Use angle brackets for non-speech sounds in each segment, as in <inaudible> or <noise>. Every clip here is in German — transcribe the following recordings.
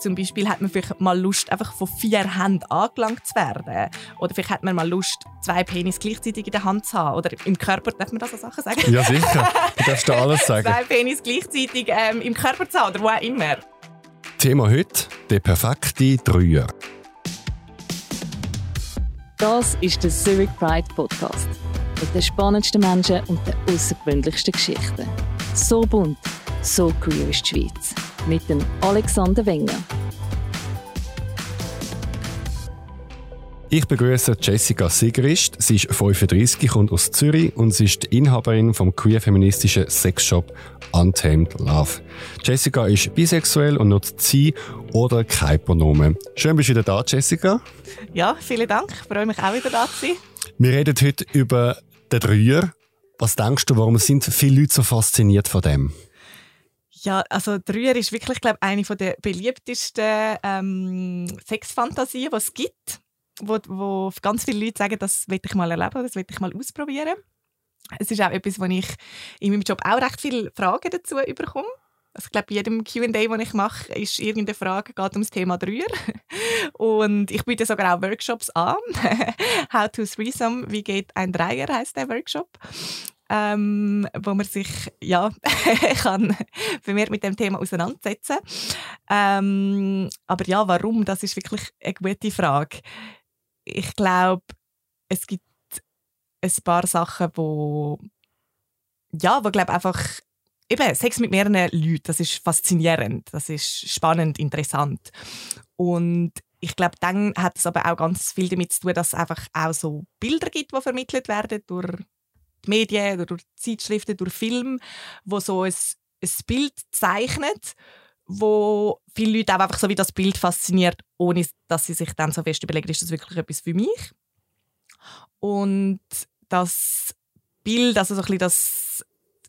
Zum Beispiel hat man vielleicht mal Lust, einfach von vier Händen angelangt zu werden. Oder vielleicht hat man mal Lust, zwei Penis gleichzeitig in der Hand zu haben. Oder im Körper, darf man das so Sachen sagen? Ja, sicher. Du darfst da alles sagen. zwei Penis gleichzeitig ähm, im Körper zu haben oder wo auch immer. Thema heute, der perfekte Dreier. Das ist der Zurich Pride Podcast. Mit den spannendsten Menschen und den außergewöhnlichsten Geschichten. So bunt, so queer ist die Schweiz. Mit dem Alexander Wenger. Ich begrüße Jessica Sigrist. Sie ist 35, kommt aus Zürich und sie ist die Inhaberin vom queer-feministischen Sexshop Untamed Love. Jessica ist bisexuell und nutzt sie oder kein Pronomen. Schön, bist du wieder da, Jessica. Ja, vielen Dank. Ich freue mich auch wieder da zu sein. Wir reden heute über den Dreier. Was denkst du, warum sind viele Leute so fasziniert von dem? Ja, also Dreier ist wirklich, glaube eine der beliebtesten ähm, Sexfantasien, die es gibt wo, wo ganz viele Leute sagen, das will ich mal erleben, das will ich mal ausprobieren. Es ist auch etwas, wo ich in meinem Job auch recht viele Fragen dazu bekomme. Also ich glaube, bei jedem Q&A, das ich mache, ist irgendeine Frage, geht um das Thema Dreier. <laughs> Und ich biete sogar auch Workshops an. <laughs> How to Threesome, wie geht ein Dreier, heißt der Workshop. Ähm, wo man sich ja, <laughs> kann vermehrt mit dem Thema auseinandersetzen. Ähm, Aber ja, warum, das ist wirklich eine gute Frage. Ich glaube, es gibt ein paar Sachen, wo ja, wo glaube einfach eben Sex mit mehreren Leuten, das ist faszinierend, das ist spannend, interessant. Und ich glaube, dann hat es aber auch ganz viel damit zu tun, dass es einfach auch so Bilder gibt, die vermittelt werden durch die Medien, durch Zeitschriften, durch Filme, wo so ein, ein Bild zeichnet wo viele Leute auch einfach so wie das Bild fasziniert, ohne dass sie sich dann so fest überlegen, ist das wirklich etwas für mich? Und das Bild, also so ein bisschen das,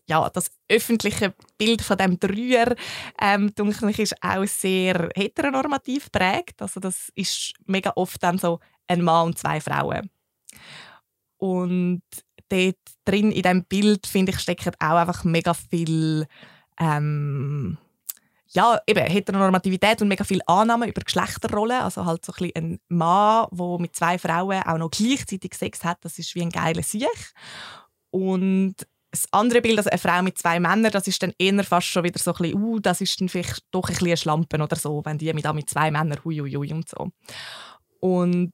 ja, das öffentliche Bild von dem Dreier, ähm, ich, ist auch sehr heteronormativ prägt. Also das ist mega oft dann so ein Mann und zwei Frauen. Und dort drin in diesem Bild, finde ich, steckt auch einfach mega viel ähm, ja, eben Heteronormativität und mega viel Annahmen über Geschlechterrollen. Also halt so ein, ein Mann, der mit zwei Frauen auch noch gleichzeitig Sex hat, das ist wie ein geiler Sieg. Und das andere Bild, also eine Frau mit zwei Männern, das ist dann eher fast schon wieder so ein bisschen, uh, das ist dann vielleicht doch ein bisschen Schlampen oder so, wenn die mit, mit zwei Männern, hui, hui, hui und so. Und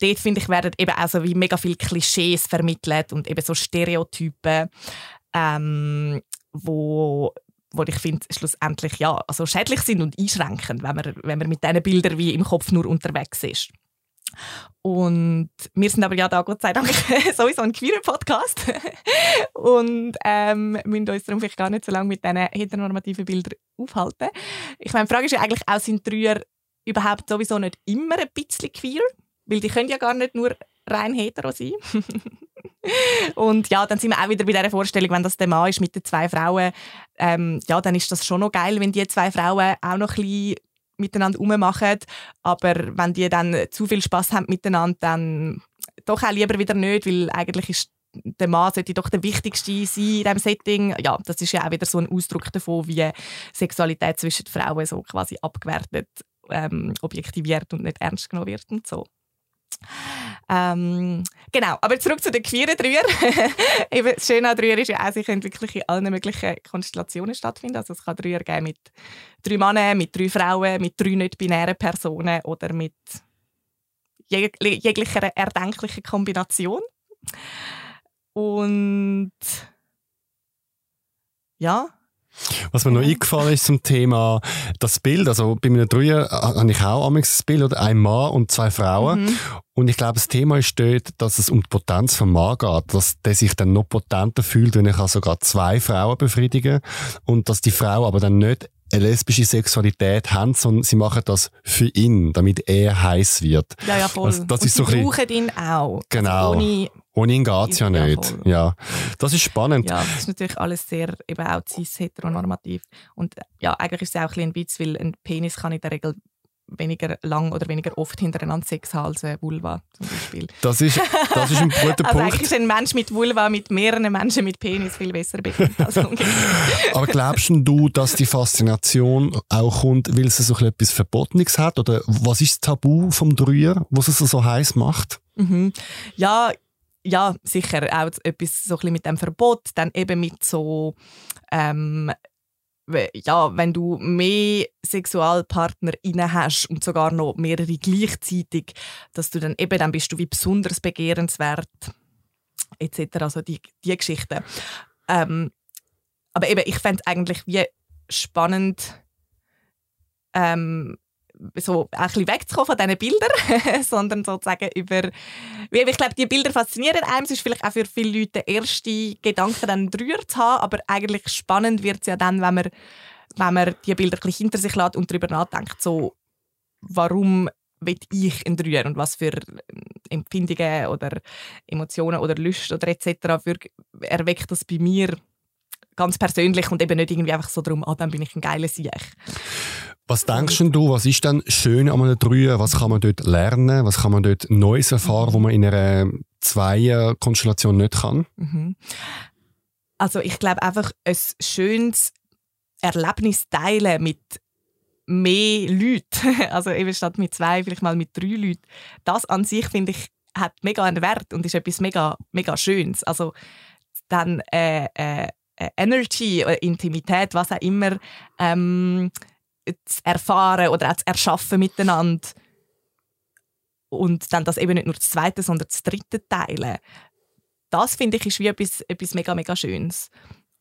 dort, finde ich, werden eben auch so wie mega viele Klischees vermittelt und eben so Stereotypen, ähm, wo wo ich finde, schlussendlich ja, also schädlich sind und einschränkend, wenn man, wenn man mit diesen Bildern wie im Kopf nur unterwegs ist. Und wir sind aber ja da, Gott sei Dank, <laughs> sowieso ein queerer Podcast. <laughs> und ähm, müssen uns darum vielleicht gar nicht so lange mit diesen heteronormativen Bildern aufhalten. Ich meine, die Frage ist ja eigentlich auch, sind Dreier überhaupt sowieso nicht immer ein bisschen queer? Weil die können ja gar nicht nur rein hetero sein. <laughs> und ja, dann sind wir auch wieder bei dieser Vorstellung, wenn das der Mann ist mit den zwei Frauen, ähm, ja, dann ist das schon noch geil, wenn die zwei Frauen auch noch ein bisschen miteinander rummachen. Aber wenn die dann zu viel Spaß haben miteinander, dann doch auch lieber wieder nicht, weil eigentlich ist der Mann sollte doch der Wichtigste sein in diesem Setting. Ja, das ist ja auch wieder so ein Ausdruck davon, wie Sexualität zwischen Frauen so quasi abgewertet, ähm, objektiviert und nicht ernst genommen wird und so. Ähm, genau, aber zurück zu den queeren Dreier. <laughs> Das Schöne an Dreier ist ja auch, sie können wirklich in allen möglichen Konstellationen stattfinden. Also es kann Dreier geben mit drei Männern, mit drei Frauen, mit drei nicht-binären Personen oder mit jeg jeglicher erdenklichen Kombination. Und ja, was mir noch eingefallen ist zum Thema das Bild, also bei meinen Dreier äh, habe ich auch das Bild, oder? ein Mann und zwei Frauen. Mhm. Und ich glaube, das Thema ist dort, dass es um die Potenz vom Mann geht, dass der sich dann noch potenter fühlt, wenn er sogar zwei Frauen befriedigen kann. Und dass die Frau aber dann nicht eine lesbische Sexualität haben, sondern sie machen das für ihn, damit er heiß wird. Ja, ja, voll. Also, das und ist sie so brauchen ihn auch. Also genau. Also ohne, ohne ihn geht es ja nicht. Ja, ja, das ist spannend. Ja, das ist natürlich alles sehr eben auch cis-heteronormativ. Und ja, eigentlich ist es auch ein, ein Witz, weil ein Penis kann in der Regel weniger lang oder weniger oft hintereinander Sex haben als eine Vulva zum Beispiel. Das ist, das ist ein guter <laughs> also Punkt. Eigentlich ist ein Mensch mit Vulva mit mehreren Menschen mit Penis viel besser bedient als <laughs> Aber glaubst du, dass die Faszination auch kommt, weil es so etwas Verbotenes hat? Oder was ist das Tabu vom Dreier, was es so heiß macht? Mhm. Ja, ja, sicher auch etwas so ein mit dem Verbot, dann eben mit so ähm, ja, wenn du mehr SexualpartnerInnen hast und sogar noch mehrere gleichzeitig, dass du dann eben, dann bist du wie besonders begehrenswert etc. Also die, die Geschichten. Ähm, aber eben, ich fände es eigentlich wie spannend, ähm, so ein bisschen wegzukommen von diesen Bildern, <laughs> sondern sozusagen über, ich glaube, die Bilder faszinieren einem, es ist vielleicht auch für viele Leute der erste Gedanke, dann Dreier zu haben, aber eigentlich spannend wird es ja dann, wenn man, wenn man die Bilder ein hinter sich lässt und darüber nachdenkt, so, warum will ich ein Dreier und was für Empfindungen oder Emotionen oder Lust oder etc. Erweckt das bei mir ganz persönlich und eben nicht irgendwie einfach so darum, ah, dann bin ich ein geiler Sieg. Was denkst du, was ist dann schön an einem Dreier? Was kann man dort lernen? Was kann man dort Neues erfahren, wo man in einer Zweier-Konstellation nicht kann? Mhm. Also ich glaube einfach ein schönes Erlebnis teilen mit mehr Leuten, <laughs> also eben statt mit zwei, vielleicht mal mit drei Leuten, das an sich finde ich hat mega einen Wert und ist etwas mega, mega Schönes. Also dann äh, äh, Energy, Intimität, was auch immer, ähm, zu erfahren oder auch zu erschaffen miteinander. Und dann das eben nicht nur das zweite, sondern das dritte teilen. Das finde ich ist wie etwas, etwas mega, mega Schönes.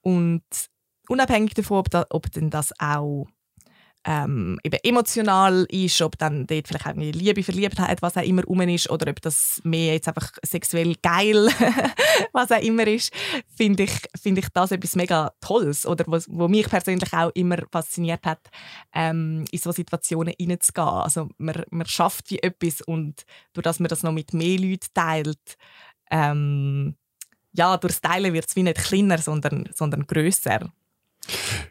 Und unabhängig davon, ob, da, ob denn das auch ähm, eben emotional ist, ob dann dort vielleicht auch Liebe, Verliebtheit, was auch immer rum ist, oder ob das mehr jetzt einfach sexuell geil, <laughs> was auch immer ist, finde ich, find ich das etwas mega Tolles oder was, wo mich persönlich auch immer fasziniert hat, ähm, in so Situationen hineinzugehen. Also man, man schafft wie etwas und durch dass man das noch mit mehr Leuten teilt, ähm, ja, durch das Teilen wird es wie nicht kleiner, sondern, sondern grösser.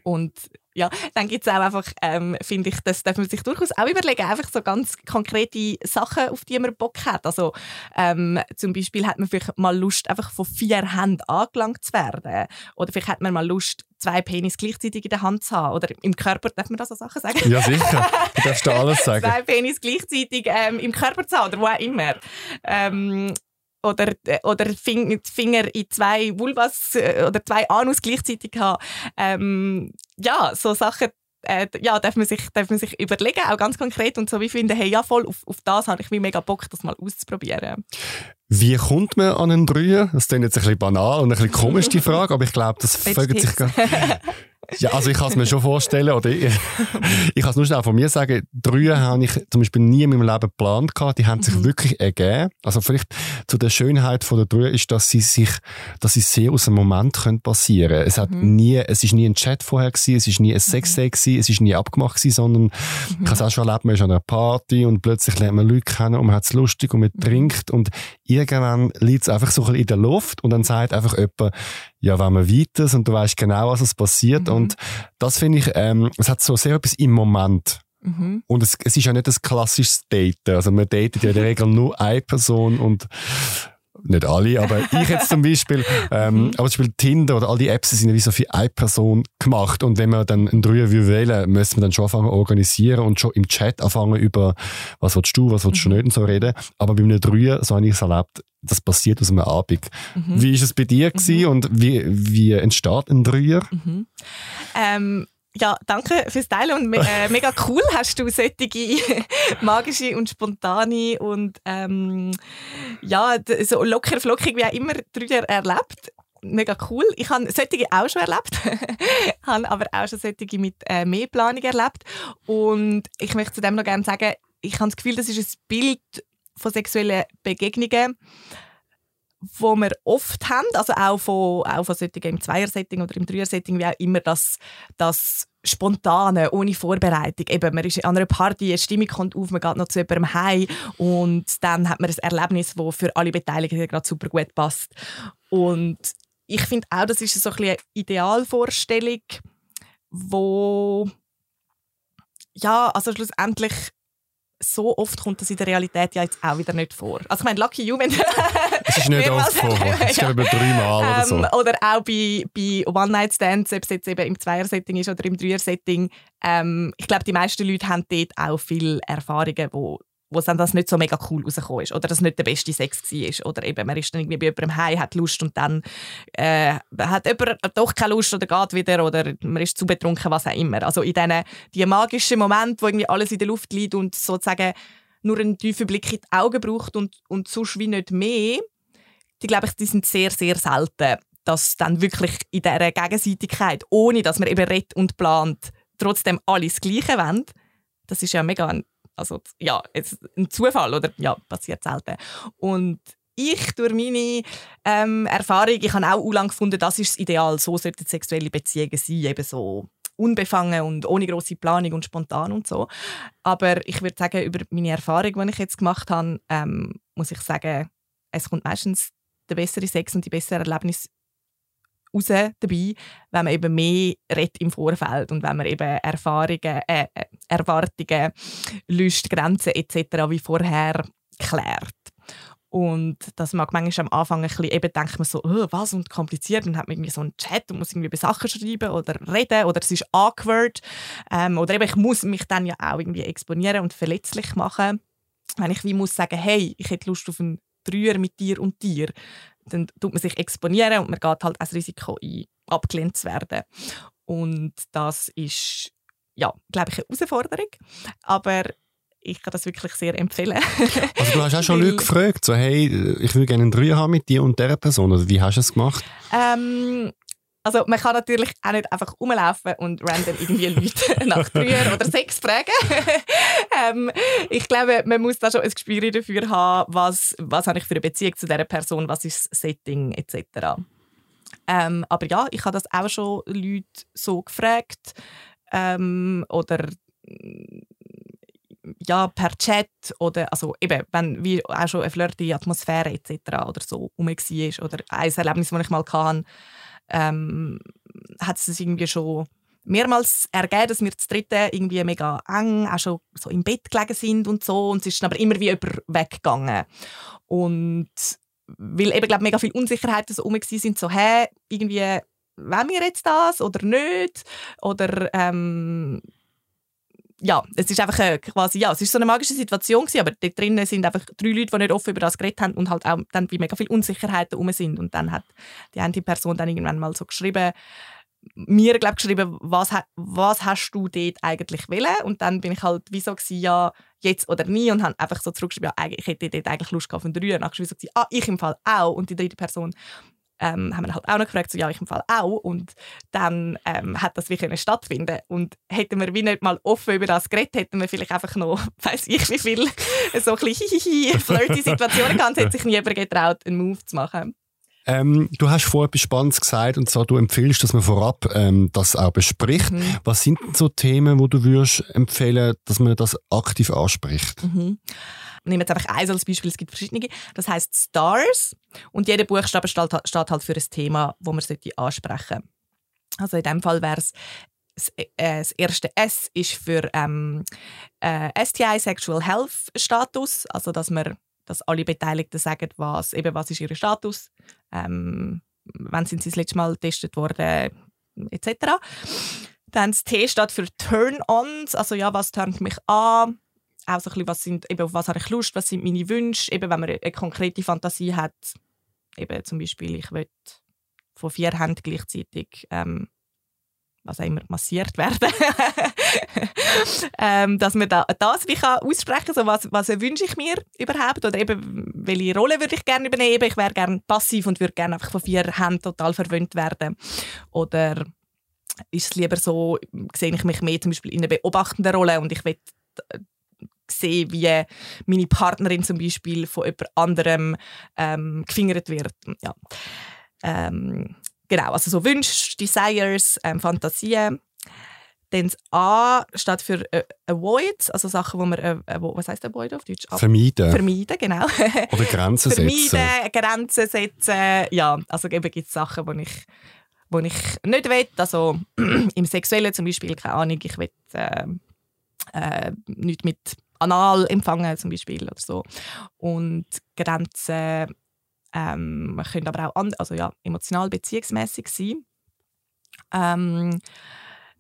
Und ja, dann gibt es auch einfach, ähm, finde ich, das darf man sich durchaus auch überlegen, einfach so ganz konkrete Sachen, auf die man Bock hat. Also ähm, zum Beispiel hat man vielleicht mal Lust, einfach von vier Händen angelangt zu werden. Oder vielleicht hat man mal Lust, zwei Penis gleichzeitig in der Hand zu haben. Oder im Körper, darf man da so Sachen sagen? Ja, sicher. Du darfst da alles <laughs> sagen. zwei Penis gleichzeitig ähm, im Körper zu haben oder wo auch immer. Ähm, oder, oder Finger in zwei Vulvas äh, oder zwei Anus gleichzeitig haben. Ähm, ja, so Sachen äh, ja, darf man, sich, darf man sich überlegen, auch ganz konkret und so wie finde, hey, ja voll, auf, auf das habe ich wie mega Bock, das mal auszuprobieren. Wie kommt man an einen Dreier? Das ist jetzt ein bisschen banal und ein bisschen komisch, die <laughs> Frage, aber ich glaube, das folgt sich gar <laughs> Ja, also ich kann es mir schon vorstellen, oder ich, ich kann es nur schnell von mir sagen, drei habe ich zum Beispiel nie in meinem Leben geplant gehabt, die haben sich mhm. wirklich ergeben. Also vielleicht zu der Schönheit von der drei ist, dass sie sich, dass sie sehr aus dem Moment können passieren. Es hat mhm. nie, es ist nie ein Chat vorher gewesen, es ist nie ein Sexday mhm. gewesen, es ist nie abgemacht gewesen, sondern mhm. ich habe es auch schon erlebt, man ist an einer Party und plötzlich lernt man Leute kennen und man hat es lustig und man mhm. trinkt und irgendwann liegt es einfach so ein bisschen in der Luft und dann sagt einfach jemand, ja, wenn man weiter und du weißt genau, was es passiert. Mhm. Und das finde ich, ähm, es hat so sehr etwas im Moment. Mhm. Und es, es ist ja nicht das klassische Daten. Also man datet ja in der Regel nur eine Person und nicht alle, aber <laughs> ich jetzt zum Beispiel, ähm, mhm. aber zum Beispiel Tinder oder all die Apps sind ja wie so für eine Person gemacht und wenn man dann einen Dreier wählen müssen wir dann schon anfangen organisieren und schon im Chat anfangen über was willst du, was willst du mhm. nicht und so reden, aber bei einem Dreier, so habe ich es erlebt, das passiert aus einem Abend. Mhm. Wie ist es bei dir mhm. und wie, wie entsteht ein Dreier? Mhm. Ähm, ja, danke fürs Teilen und me äh, mega <laughs> cool hast du solche <laughs> magische und spontane und ähm, ja, so locker flockig wie auch immer Dreier erlebt. Mega cool. Ich habe solche auch schon erlebt, <laughs> habe aber auch schon solche mit äh, mehr Planung erlebt und ich möchte zu dem noch gerne sagen, ich habe das Gefühl, das ist ein Bild von sexuellen Begegnungen, wo wir oft haben, also auch von, auch von solchen im Zweier-Setting oder im Dreier-Setting, wie auch immer, das, das Spontane, ohne Vorbereitung. Eben, man ist an einer Party, eine Stimmung kommt auf, man geht noch zu jemandem heim und dann hat man ein Erlebnis, das für alle Beteiligten gerade super gut passt. Und ich finde auch, das ist so ein eine Idealvorstellung, wo ja, also schlussendlich so oft kommt das in der Realität ja jetzt auch wieder nicht vor. Also ich meine, Lucky You, wenn <laughs> Es ist nicht oft vor. <laughs> Es ist glaube ich dreimal oder ähm, so. Oder auch bei, bei One-Night-Stands, ob es jetzt eben im Zweier-Setting ist oder im Dreier-Setting. Ähm, ich glaube, die meisten Leute haben dort auch viele Erfahrungen, wo wo dann das nicht so mega cool rausgekommen ist oder das nicht der beste Sex war oder eben man ist dann irgendwie bei jemandem heim, hat Lust und dann äh, hat jemand doch keine Lust oder geht wieder oder man ist zu betrunken, was auch immer. Also in diesen die magischen Momente, wo irgendwie alles in der Luft liegt und sozusagen nur einen tiefen Blick in die Augen braucht und, und sonst wie nicht mehr, die glaube ich, die sind sehr, sehr selten, dass dann wirklich in dieser Gegenseitigkeit, ohne dass man eben redet und plant, trotzdem alles Gleiche wollen. Das ist ja mega ein also ja, jetzt ein Zufall oder ja, passiert selten. Und ich durch meine ähm, Erfahrung, ich habe auch lang gefunden, das ist das Ideal, so sollten sexuelle Beziehungen sein, eben so unbefangen und ohne große Planung und spontan und so. Aber ich würde sagen, über meine Erfahrung, die ich jetzt gemacht habe, ähm, muss ich sagen, es kommt meistens der bessere Sex und die besseren Erlebnisse raus dabei, wenn man eben mehr redet im Vorfeld und wenn man eben Erfahrungen, äh, äh Erwartungen, Lust, Grenzen etc. wie vorher klärt. Und das mag manchmal am Anfang ein bisschen, eben denkt man so, oh, was und kompliziert und hat irgendwie so einen Chat und muss irgendwie über Sachen schreiben oder reden oder es ist awkward. Ähm, oder eben ich muss mich dann ja auch irgendwie exponieren und verletzlich machen. Wenn ich wie muss sagen, hey, ich hätte Lust auf einen Dreier mit dir und dir, dann tut man sich exponieren und man geht halt als Risiko ein, abgelehnt zu werden. Und das ist, ja, glaube ich, eine Herausforderung. Aber ich kann das wirklich sehr empfehlen. <laughs> also du hast auch schon Leute gefragt, so hey, ich würde gerne einen Dreier haben mit dir und dieser Person. Oder wie hast du es gemacht? Ähm, also man kann natürlich auch nicht einfach rumlaufen und random irgendwie Leute <laughs> nach Dreier oder Sex fragen. <laughs> ähm, ich glaube, man muss da schon ein Gespür dafür haben, was, was habe ich für eine Beziehung zu dieser Person, was ist das Setting etc. Ähm, aber ja, ich habe das auch schon Leute so gefragt ähm, oder ja, per Chat oder also eben, wenn wie auch schon eine flirty Atmosphäre etc. oder so rum war oder ein Erlebnis, das ich mal hatte, ähm, hat es irgendwie schon mehrmals ergeben, dass wir zu dritten irgendwie mega eng, auch schon so im Bett gelegen sind und so. Und es ist dann aber immer wie über weggegangen. Und weil eben, glaube mega viele Unsicherheiten so rum sind, so, hä, irgendwie, wollen wir jetzt das oder nicht? Oder, ähm, ja, es ist einfach äh, quasi, ja, es ist so eine magische Situation gewesen, aber dort drinnen sind einfach drei Leute, die nicht offen über das geredet haben und halt auch dann wie mega viele Unsicherheiten rum sind. Und dann hat die eine Person dann irgendwann mal so geschrieben, mir glaub, geschrieben, was, was hast du dort eigentlich wollen? Und dann bin ich halt wie so gewesen, ja, jetzt oder nie und habe einfach so zurückgeschrieben, ja, ich hätte dort eigentlich Lust auf einen Dreier. Und dann war so, ah, ich im Fall auch. Und die dritte Person ähm, haben wir halt auch noch gefragt, so, ja, ich im Fall auch. Und dann ähm, hat das wie stattfinden Und hätten wir wie nicht mal offen über das geredet, hätten wir vielleicht einfach noch, <laughs> weiß ich wie viel, so ein bisschen <laughs> flirty Situationen gehabt, hätte sich niemand getraut, einen Move zu machen. Ähm, du hast vorher etwas Spannendes gesagt, und zwar, du empfiehlst, dass man vorab ähm, das auch bespricht. Mhm. Was sind denn so Themen, wo du würdest empfehlen, dass man das aktiv anspricht? Mhm. Nehme jetzt einfach eins als Beispiel, es gibt verschiedene. Das heißt Stars und jeder Buchstabe steht, steht halt für ein Thema, das man ansprechen sollte. Also in dem Fall wäre es das, äh, das erste S ist für ähm, äh, STI Sexual Health Status, also dass man dass alle Beteiligten sagen, was, eben, was ist ihr Status, ähm, wann sind sie das letzte Mal getestet worden, etc. Dann das T steht für Turn-ons, also ja, was turnt mich an, auch so ein bisschen, was sind, eben, auf was habe ich Lust, was sind meine Wünsche, eben, wenn man eine konkrete Fantasie hat, eben zum Beispiel, ich will von vier Händen gleichzeitig ähm, was auch immer massiert werden, <laughs> ähm, dass man da, das wie kann aussprechen kann, so was, was wünsche ich mir überhaupt? Oder eben welche Rolle würde ich gerne übernehmen. Ich wäre gerne passiv und würde gerne einfach von vier Händen total verwöhnt werden. Oder ist es lieber so, sehe ich mich mehr zum Beispiel in einer beobachtenden Rolle und ich will sehen, wie meine Partnerin zum Beispiel von jemand anderem ähm, gefingert wird. Ja. Ähm, Genau, also so Wünsche, Desires, ähm, Fantasien. Dann das A steht für äh, Avoid, also Sachen, wo man, äh, äh was heißt Avoid auf Deutsch? Ab vermeiden. Vermeiden, genau. Oder Grenzen <laughs> setzen. Vermeiden, Grenzen setzen, ja. Also eben gibt es Sachen, die ich, wo ich nicht will. Also <clears throat> im Sexuellen zum Beispiel, keine Ahnung, ich will äh, äh, nicht mit anal empfangen zum Beispiel oder so. Und Grenzen ähm, können aber auch also ja, emotional beziehungsmäßig sein. Ähm,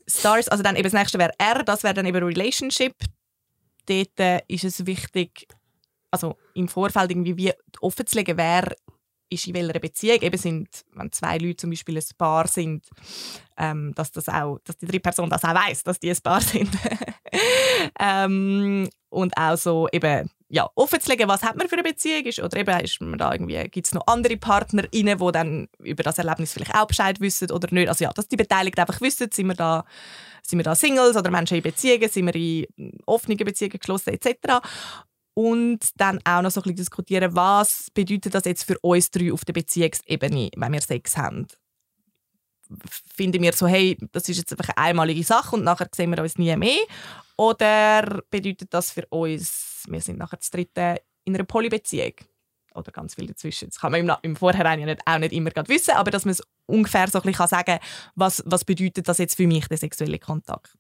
Stars, also dann eben das nächste wäre R, das wäre dann eben Relationship. Dort äh, ist es wichtig, also im Vorfeld irgendwie wie offen zu legen, wer ist in welcher Beziehung. Eben sind, wenn zwei Leute zum Beispiel ein Paar sind, ähm, dass, das auch, dass die dritte Person das auch weiß, dass die ein Paar <laughs> sind. ähm, und auch so eben ja, offenzulegen, was hat man für eine Beziehung ist, oder eben ist man da irgendwie, gibt es noch andere PartnerInnen, die dann über das Erlebnis vielleicht auch Bescheid wissen oder nicht. Also ja, dass die Beteiligten einfach wissen, sind wir da, sind wir da Singles oder Menschen in Beziehungen, sind wir in offenen Beziehungen geschlossen etc und dann auch noch so ein bisschen diskutieren, was bedeutet das jetzt für uns drei auf der Beziehungsebene, wenn wir Sex haben. Finden wir so, hey, das ist jetzt einfach eine einmalige Sache und nachher sehen wir uns nie mehr? Oder bedeutet das für uns, wir sind nachher das dritte in einer Polybeziehung? Oder ganz viel dazwischen. Das kann man im, im Vorhinein ja nicht, auch nicht immer wissen, aber dass man es ungefähr so ein bisschen sagen kann, was, was bedeutet das jetzt für mich, der sexuelle Kontakt.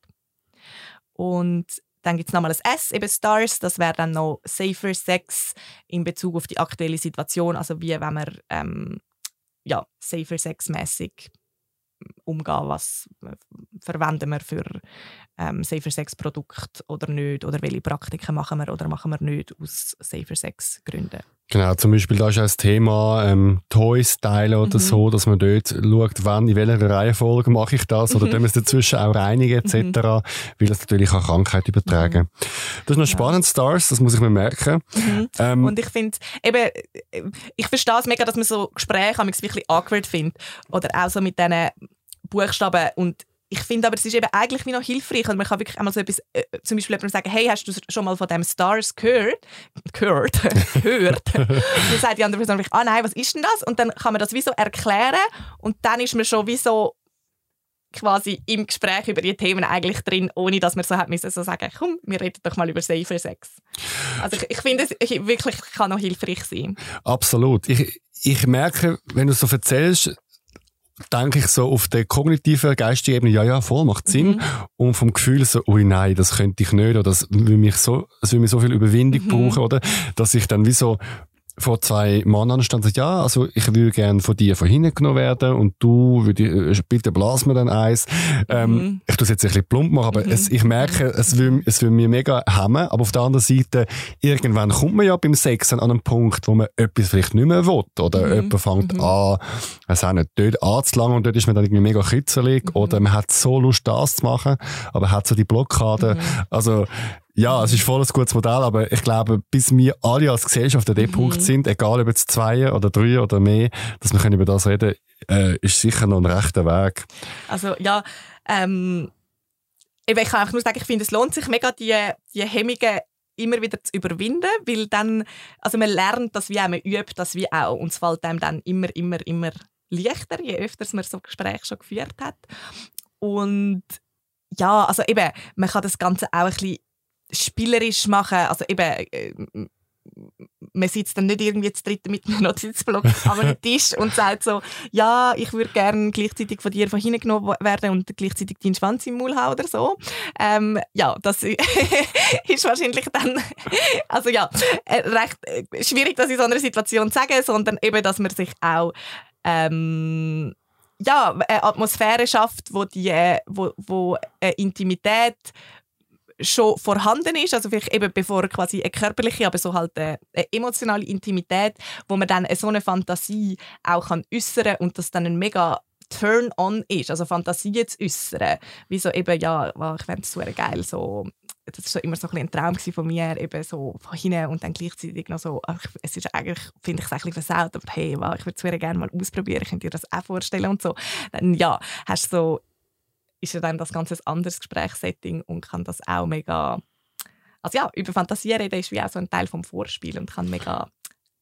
Und dann gibt es nochmal ein S, eben Stars. Das wäre dann noch Safer Sex in Bezug auf die aktuelle Situation. Also wie wenn man ähm, ja, Safer Sex mäßig umgehen, was verwenden wir für ähm, Safer Sex Produkt oder nicht oder welche Praktiken machen wir oder machen wir nicht aus Safer Sex Gründen. Genau, zum Beispiel da ist auch das Thema ähm, Toys teilen oder mhm. so, dass man dort schaut, wann, in welcher Reihenfolge mache ich das oder mhm. wir es dazwischen auch reinigen etc., mhm. weil das natürlich auch Krankheit übertragen. Mhm. Das ist noch spannend. Stars, das muss ich mir merken. Mhm. Ähm, Und ich finde, eben, ich verstehe es mega, dass man so Gespräche wirklich awkward findet oder auch so mit diesen Buchstaben und ich finde aber, es ist eben eigentlich wie noch hilfreich. Und man kann wirklich einmal so etwas, äh, zum Beispiel jemandem sagen, hey, hast du schon mal von dem Stars gehört? Gehört? <laughs> gehört? und <laughs> dann sagt die andere Person, ah nein, was ist denn das? Und dann kann man das wie so erklären und dann ist man schon wie so quasi im Gespräch über die Themen eigentlich drin, ohne dass man so hat müssen so sagen, komm, wir reden doch mal über Safer Sex. Also ich, ich finde, es wirklich kann noch hilfreich sein. Absolut. Ich, ich merke, wenn du so erzählst, denke ich so auf der kognitiven, geistigen Ebene, ja, ja, voll, macht Sinn. Mhm. Und vom Gefühl so, ui, nein, das könnte ich nicht, oder das will mich so, das will mir so viel Überwindung mhm. brauchen, oder? Dass ich dann wie so vor zwei Monaten stand es, ja, also ich würde gerne von dir von hinten genommen werden und du würde, äh, bitte blas mir dann eins. Ähm, mhm. Ich tue es jetzt ein bisschen plump machen, aber mhm. es, ich merke, es will, es will mir mega hemmen, aber auf der anderen Seite, irgendwann kommt man ja beim Sex an einen Punkt, wo man etwas vielleicht nicht mehr will oder mhm. jemand fängt mhm. an, es auch nicht, dort anzulangen und dort ist man dann irgendwie mega kitzelig mhm. oder man hat so Lust, das zu machen, aber hat so die Blockade. Mhm. Also, ja, es ist voll ein gutes Modell, aber ich glaube, bis wir alle als Gesellschaft an dem mhm. Punkt sind, egal ob jetzt zwei oder drei oder mehr, dass wir über das reden äh, ist sicher noch ein rechter Weg. Also ja, ähm, ich kann auch nur sagen, ich finde, es lohnt sich mega, die, die Hemmungen immer wieder zu überwinden, weil dann, also man lernt das wie auch, man übt das wie auch und es fällt einem dann immer, immer, immer leichter, je öfter man so Gespräche schon geführt hat. Und ja, also eben, man kann das Ganze auch ein bisschen spielerisch machen. Also eben, äh, man sitzt dann nicht irgendwie zu dritt mit einem Notizblock <laughs> einem Tisch und sagt so, ja, ich würde gerne gleichzeitig von dir von hinten genommen werden und gleichzeitig deinen Schwanz im Maul haben oder so. Ähm, ja, das <laughs> ist wahrscheinlich dann, also ja, äh, recht äh, schwierig, das in so einer Situation zu sagen, sondern eben, dass man sich auch ähm, ja, eine Atmosphäre schafft, wo die, wo, wo eine Intimität schon vorhanden ist, also vielleicht eben bevor quasi eine körperliche, aber so halt eine, eine emotionale Intimität, wo man dann so eine Fantasie auch kann äußern und das dann ein mega Turn-on ist, also Fantasie zu äußern, wie so eben, ja, ich fände es super geil, so, das war immer so ein, ein Traum von mir, eben so von hinten und dann gleichzeitig noch so, ach, es ist eigentlich, finde ich es ein bisschen versaut, aber hey, wow, ich würde es gerne mal ausprobieren, ich könnte dir das auch vorstellen und so, dann ja, hast du so ist ja dann das ganze ein anderes Gesprächssetting und kann das auch mega. Also ja, über Fantasie reden ist wie auch so ein Teil vom Vorspiel und kann mega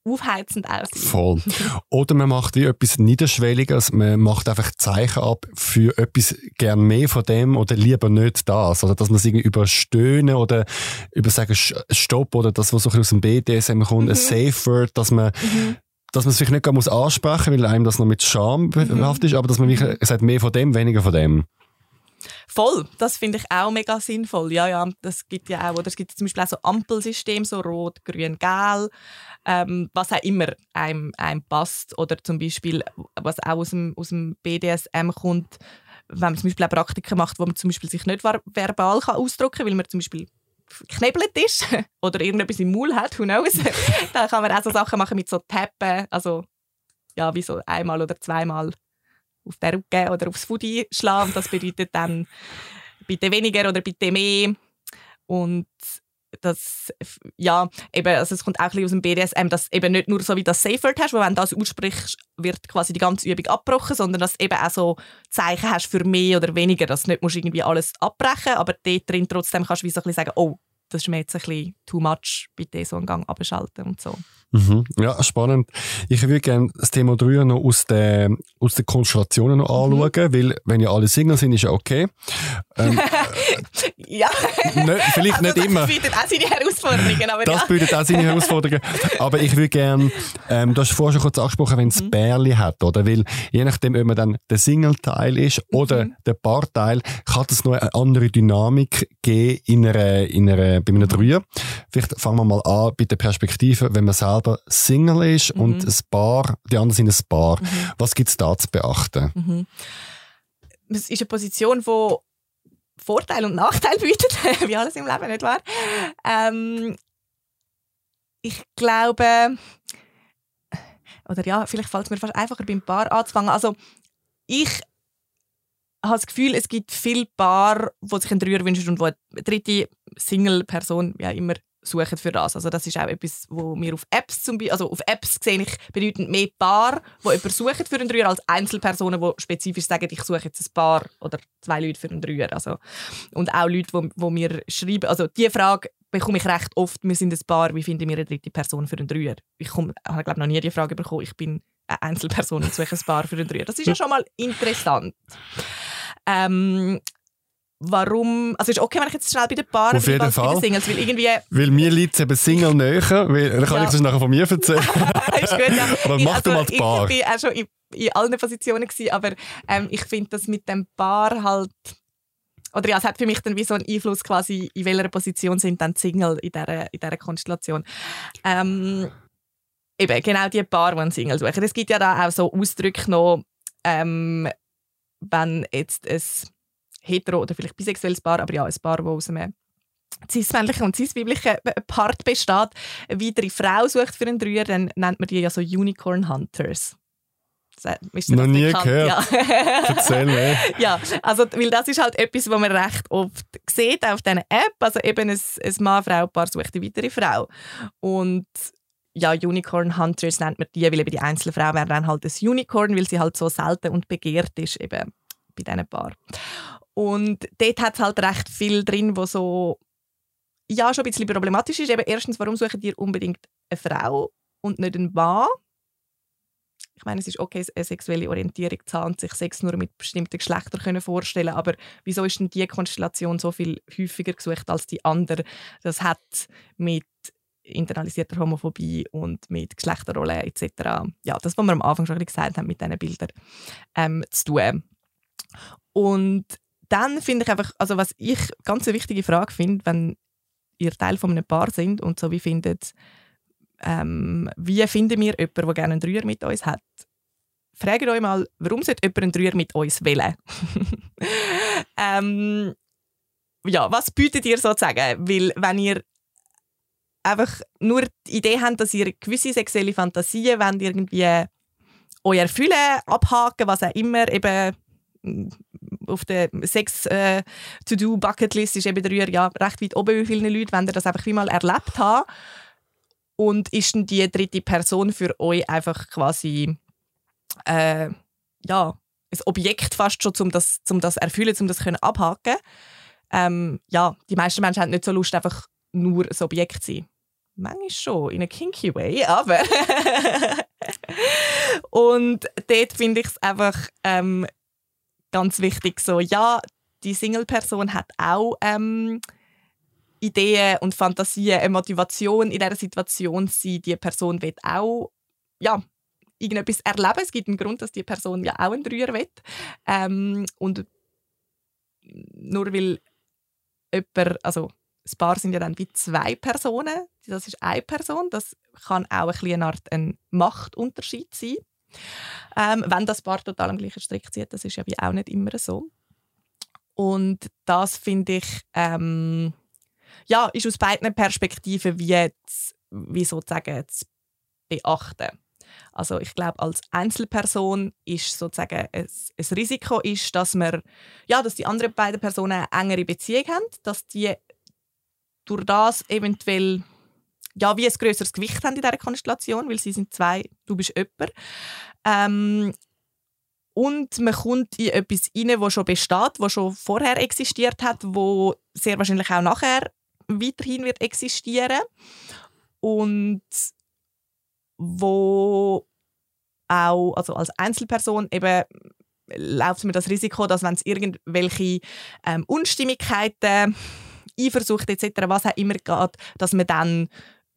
aufheizend aussehen. Voll. <laughs> Oder man macht wie etwas Niederschwelliges, man macht einfach Zeichen ab für etwas gern mehr von dem oder lieber nicht das. Also dass man es irgendwie überstöhnen oder über sagen Stopp oder das, was so aus dem BDSM kommt, mhm. ein Safe Word, dass man mhm dass man sich nicht gar muss ansprechen, weil einem das noch mit Scham behaftet mhm. ist, aber dass man wirklich sagt, mehr von dem, weniger von dem. Voll, das finde ich auch mega sinnvoll. Ja, ja, das gibt ja auch, oder es gibt zum Beispiel auch so Ampelsystem, so rot, grün, gelb, ähm, was auch immer einem, einem passt. Oder zum Beispiel, was auch aus dem, aus dem BDSM kommt, wenn man zum Beispiel auch Praktiken macht, wo man zum Beispiel sich nicht verbal kann ausdrücken kann, weil man zum Beispiel geknebelt ist <laughs> oder irgendetwas im Maul hat, who knows, <laughs> dann kann man auch so Sachen machen mit so Tappen, also ja, wie so einmal oder zweimal auf den Rücken oder aufs Foodie schlagen. Das bedeutet dann bitte weniger oder bitte mehr. Und das, ja, eben, also es kommt auch ein aus dem BDSM, dass eben nicht nur so wie das Safe Word hast, wo wenn du das aussprichst, wird quasi die ganze Übung abgebrochen, sondern dass du eben auch so Zeichen hast für mehr oder weniger, dass du nicht musst irgendwie alles abbrechen aber dort drin trotzdem kannst du wie so ein bisschen sagen, oh, das ist mir jetzt ein bisschen too much, bitte so einen Gang abschalten und so. Mhm. Ja, spannend. Ich würde gerne das Thema 3 noch aus den, aus den Konstellationen noch mhm. anschauen, weil wenn ja alle Single sind, ist ja okay. Ähm, <laughs> ja. Ne, vielleicht also, nicht immer. Das bietet auch seine Herausforderungen. Aber das ja. bietet auch seine Herausforderungen. aber ich würde gerne, ähm, du hast vorher schon kurz angesprochen, wenn es mhm. Bärli hat, oder? Weil je nachdem, ob man dann der Single-Teil ist oder mhm. der Paar-Teil, kann es noch eine andere Dynamik geben in einer, in einer, bei einem Dreier. Vielleicht fangen wir mal an bei der Perspektive, wenn man selber selber Single ist mhm. und ein Paar, die anderen sind ein Paar. Mhm. Was gibt es da zu beachten? Mhm. Es ist eine Position, die Vorteile und Nachteile <laughs> bietet, wie alles im Leben, nicht wahr? Ähm, ich glaube, oder ja, vielleicht fällt es mir fast einfacher beim Paar anzufangen. Also ich habe das Gefühl, es gibt viele Paar, die sich einen Dreier wünschen und wo eine dritte Single-Person, wie auch immer, suchen für das. Also das ist auch etwas, wo wir auf Apps zum Beispiel, also auf Apps sehe ich bedeutend mehr Paar, die jemanden suchen für einen Dreier, als Einzelpersonen, die spezifisch sagen, ich suche jetzt ein Paar oder zwei Leute für einen Dreier. Also, und auch Leute, die, die mir schreiben, also diese Frage bekomme ich recht oft, wir sind ein Paar, wie finden wir eine dritte Person für einen Dreier? Ich komme, habe glaube noch nie die Frage bekommen, ich bin eine Einzelperson und suche ein Paar für einen Dreier. Das ist ja <laughs> schon mal interessant. Ähm, warum, also ist okay, wenn ich jetzt schnell bei den Paaren Auf jeden Fall. Singles, weil irgendwie... Weil mir liegt es eben Single näher, weil, dann kann ja. ich das nachher von mir erzählen. <laughs> ist gut, ja. aber mach also, du mal die Paar. Ich war auch schon in, in allen Positionen, gewesen, aber ähm, ich finde das mit dem Paar halt... Oder ja, es hat für mich dann wie so einen Einfluss quasi, in welcher Position sind dann die Single in dieser, in dieser Konstellation. Ähm, eben, genau die Paar, die einen Single suchen. Es gibt ja da auch so Ausdrücke noch, ähm, wenn jetzt ein hetero oder vielleicht bisexuelles Paar, aber ja, ein Paar, das aus einem cis-männlichen und cis-weiblichen Part besteht, eine weitere Frau sucht für einen Dreier, dann nennt man die ja so Unicorn Hunters. Noch nie bekannt? gehört. Ja. <laughs> Erzähl mir. ja, also, weil das ist halt etwas, was man recht oft sieht auf dieser App. Also eben ein, ein Mann-Frau-Paar sucht eine weitere Frau. Und ja, Unicorn Hunters nennt man die, weil eben die Einzelfrau wäre dann halt ein Unicorn, weil sie halt so selten und begehrt ist eben bei diesen Paar. Und dort hat es halt recht viel drin, wo so ja, schon ein bisschen problematisch ist. Eben erstens, warum suchen ihr unbedingt eine Frau und nicht einen Mann? Ich meine, es ist okay, eine sexuelle Orientierung zu haben sich Sex nur mit bestimmten Geschlechtern vorstellen aber wieso ist denn diese Konstellation so viel häufiger gesucht als die andere? Das hat mit internalisierter Homophobie und mit Geschlechterrollen etc. Ja, das, was wir am Anfang schon gesagt haben mit diesen Bildern, ähm, zu tun. Und dann finde ich einfach, also was ich ganz eine wichtige Frage finde, wenn ihr Teil von einem Paar sind und so wie findet, ähm, wie finden wir jemanden, der gerne einen Dreier mit uns hat? Fragt euch mal, warum sollte jemand einen Dreier mit uns wählen? <laughs> ähm, ja, was bietet ihr sozusagen? Weil wenn ihr einfach nur die Idee habt, dass ihr gewisse sexuelle Fantasien wollt, irgendwie euch erfüllen, abhaken, was auch immer, eben auf der Sex äh, to do Bucketlist ist eben der ja recht weit oben bei vielen Leuten, wenn ihr das einfach wie mal erlebt habt. Und ist dann die dritte Person für euch einfach quasi äh, ja, ein Objekt fast schon, um das, um das erfüllen, um das können abhaken ähm, ja, die meisten Menschen haben nicht so Lust, einfach nur ein Objekt zu sein. Manchmal schon, in a kinky way, aber. <laughs> und dort finde ich es einfach ähm, ganz wichtig so, ja, die Single-Person hat auch ähm, Ideen und Fantasien, eine Motivation in dieser Situation zu sein. Die Person will auch ja, irgendetwas erleben. Es gibt einen Grund, dass die Person ja auch einen Dreier will. Ähm, und nur weil jemand, also das Paar sind ja dann wie zwei Personen, das ist eine Person, das kann auch ein eine Art ein Machtunterschied sein. Ähm, wenn das Paar total am gleichen Strick zieht, das ist ja wie auch nicht immer so. Und das finde ich, ähm, ja, ist aus beiden Perspektiven wie, zu, wie sozusagen zu beachten. Also ich glaube, als Einzelperson ist sozusagen ein, ein Risiko ist, dass man, ja, dass die anderen beiden Personen eine engere Beziehung haben, dass die durch das eventuell ja, wie ein größeres Gewicht haben in dieser Konstellation, weil sie sind zwei, du bist jemand. Ähm, und man kommt in etwas rein, das schon besteht, das schon vorher existiert hat, wo sehr wahrscheinlich auch nachher weiterhin wird existieren und wo auch also als Einzelperson eben läuft mir das Risiko, dass wenn es irgendwelche ähm, Unstimmigkeiten, Eifersucht etc., was auch immer geht, dass man dann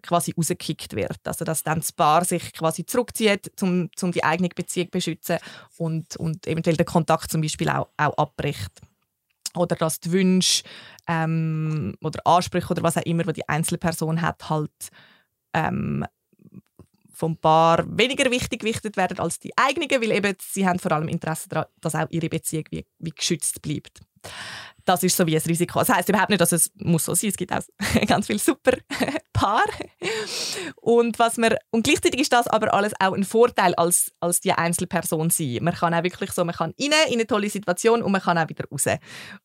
quasi rausgekickt wird. Also dass dann das Paar sich quasi zurückzieht, um, um die eigene Beziehung zu beschützen und, und eventuell den Kontakt zum Beispiel auch, auch abbricht. Oder dass die Wünsche ähm, oder Ansprüche oder was auch immer, die die Einzelperson hat, halt ähm, vom Paar weniger wichtig gewichtet werden als die eigenen, weil eben sie haben vor allem Interesse daran, dass auch ihre Beziehung wie, wie geschützt bleibt das ist so wie ein Risiko. Das heißt überhaupt nicht, dass es muss so sein. Es gibt auch <laughs> ganz viele super <laughs> Paar. Und was man und gleichzeitig ist das aber alles auch ein Vorteil als als die Einzelperson sein. Man kann auch wirklich so, man kann rein in eine tolle Situation und man kann auch wieder raus.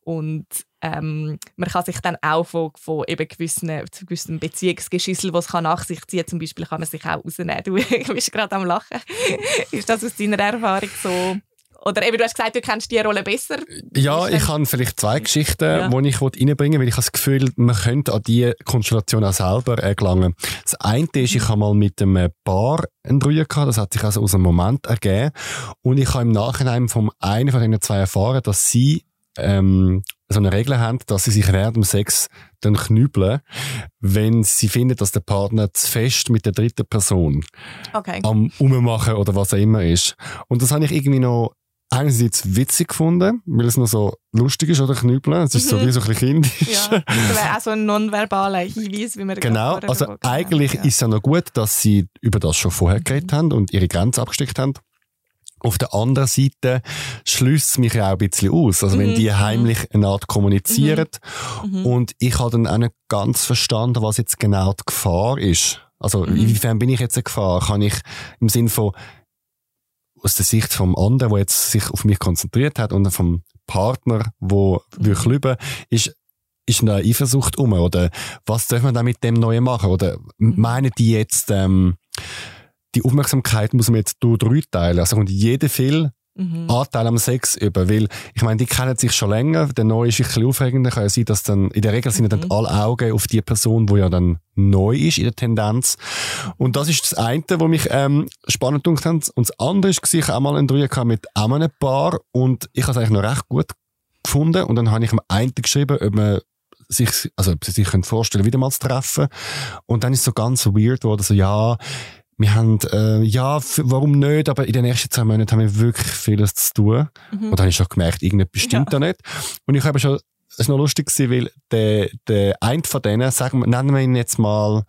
Und ähm, man kann sich dann auch von, von eben gewissen, gewissen Beziehungsgeschissel, was kann nach sich ziehen, zum Beispiel kann man sich auch rausnehmen. Du <laughs> bist gerade am Lachen. ist das aus deiner Erfahrung so? Oder eben, du hast gesagt, du kennst die Rolle besser. Ja, ich habe vielleicht zwei Geschichten, ja. die ich reinbringen will, weil ich habe das Gefühl, man könnte an diese Konstellation auch selber gelangen. Das eine ist, ich habe mal mit einem Paar einen Dreier gehabt, das hat sich also aus einem Moment ergeben. Und ich habe im Nachhinein von einem von diesen zwei erfahren, dass sie ähm, so eine Regel haben, dass sie sich während dem Sex dann knübeln, wenn sie finden, dass der Partner zu fest mit der dritten Person okay. am Ummachen oder was auch immer ist. Und das habe ich irgendwie noch einerseits witzig gefunden, weil es noch so lustig ist, oder Knüppeln. Es ist mhm. so wie so ein bisschen kindisch. Ja, das wäre auch so ein nonverbaler Hinweis, wie wir Genau, also eigentlich ja. ist es ja noch gut, dass sie über das schon vorher geredet haben und ihre Grenzen abgesteckt haben. Auf der anderen Seite schließt es mich ja auch ein bisschen aus. Also mhm. wenn die heimlich eine Art kommunizieren mhm. mhm. und ich habe dann auch nicht ganz verstanden, was jetzt genau die Gefahr ist. Also mhm. inwiefern bin ich jetzt eine Gefahr? Kann ich im Sinn von aus der Sicht vom anderen, der jetzt sich auf mich konzentriert hat und vom Partner, wo mhm. wirklich lieben, ist ist eine Eifersucht um oder was darf man da mit dem Neuen machen oder mhm. meinen die jetzt ähm, die Aufmerksamkeit muss man jetzt durch drei teilen also und jeder viel mhm. Anteil am Sex über. Weil, ich meine, die kennen sich schon länger. Der Neue ist ein bisschen aufregender. Kann ja sein, dass dann, in der Regel sind mhm. dann alle Augen auf die Person, die ja dann neu ist in der Tendenz. Und das ist das eine, was mich ähm, spannend hat. Und das andere ist, ich auch mal einen Dreier mit einem Paar und ich habe es eigentlich noch recht gut gefunden. Und dann habe ich am einen geschrieben, ob man sich, also ob sie sich vorstellen wieder mal zu treffen. Und dann ist es so ganz weird geworden, so, ja, wir haben, äh, ja, warum nicht, aber in den ersten zwei Monaten haben wir wirklich vieles zu tun. Mhm. Und dann habe ich schon gemerkt, irgendetwas stimmt ja. da nicht. Und ich habe schon, es war noch lustig gewesen, weil der, der eine von denen, sagen wir, nennen wir ihn jetzt mal,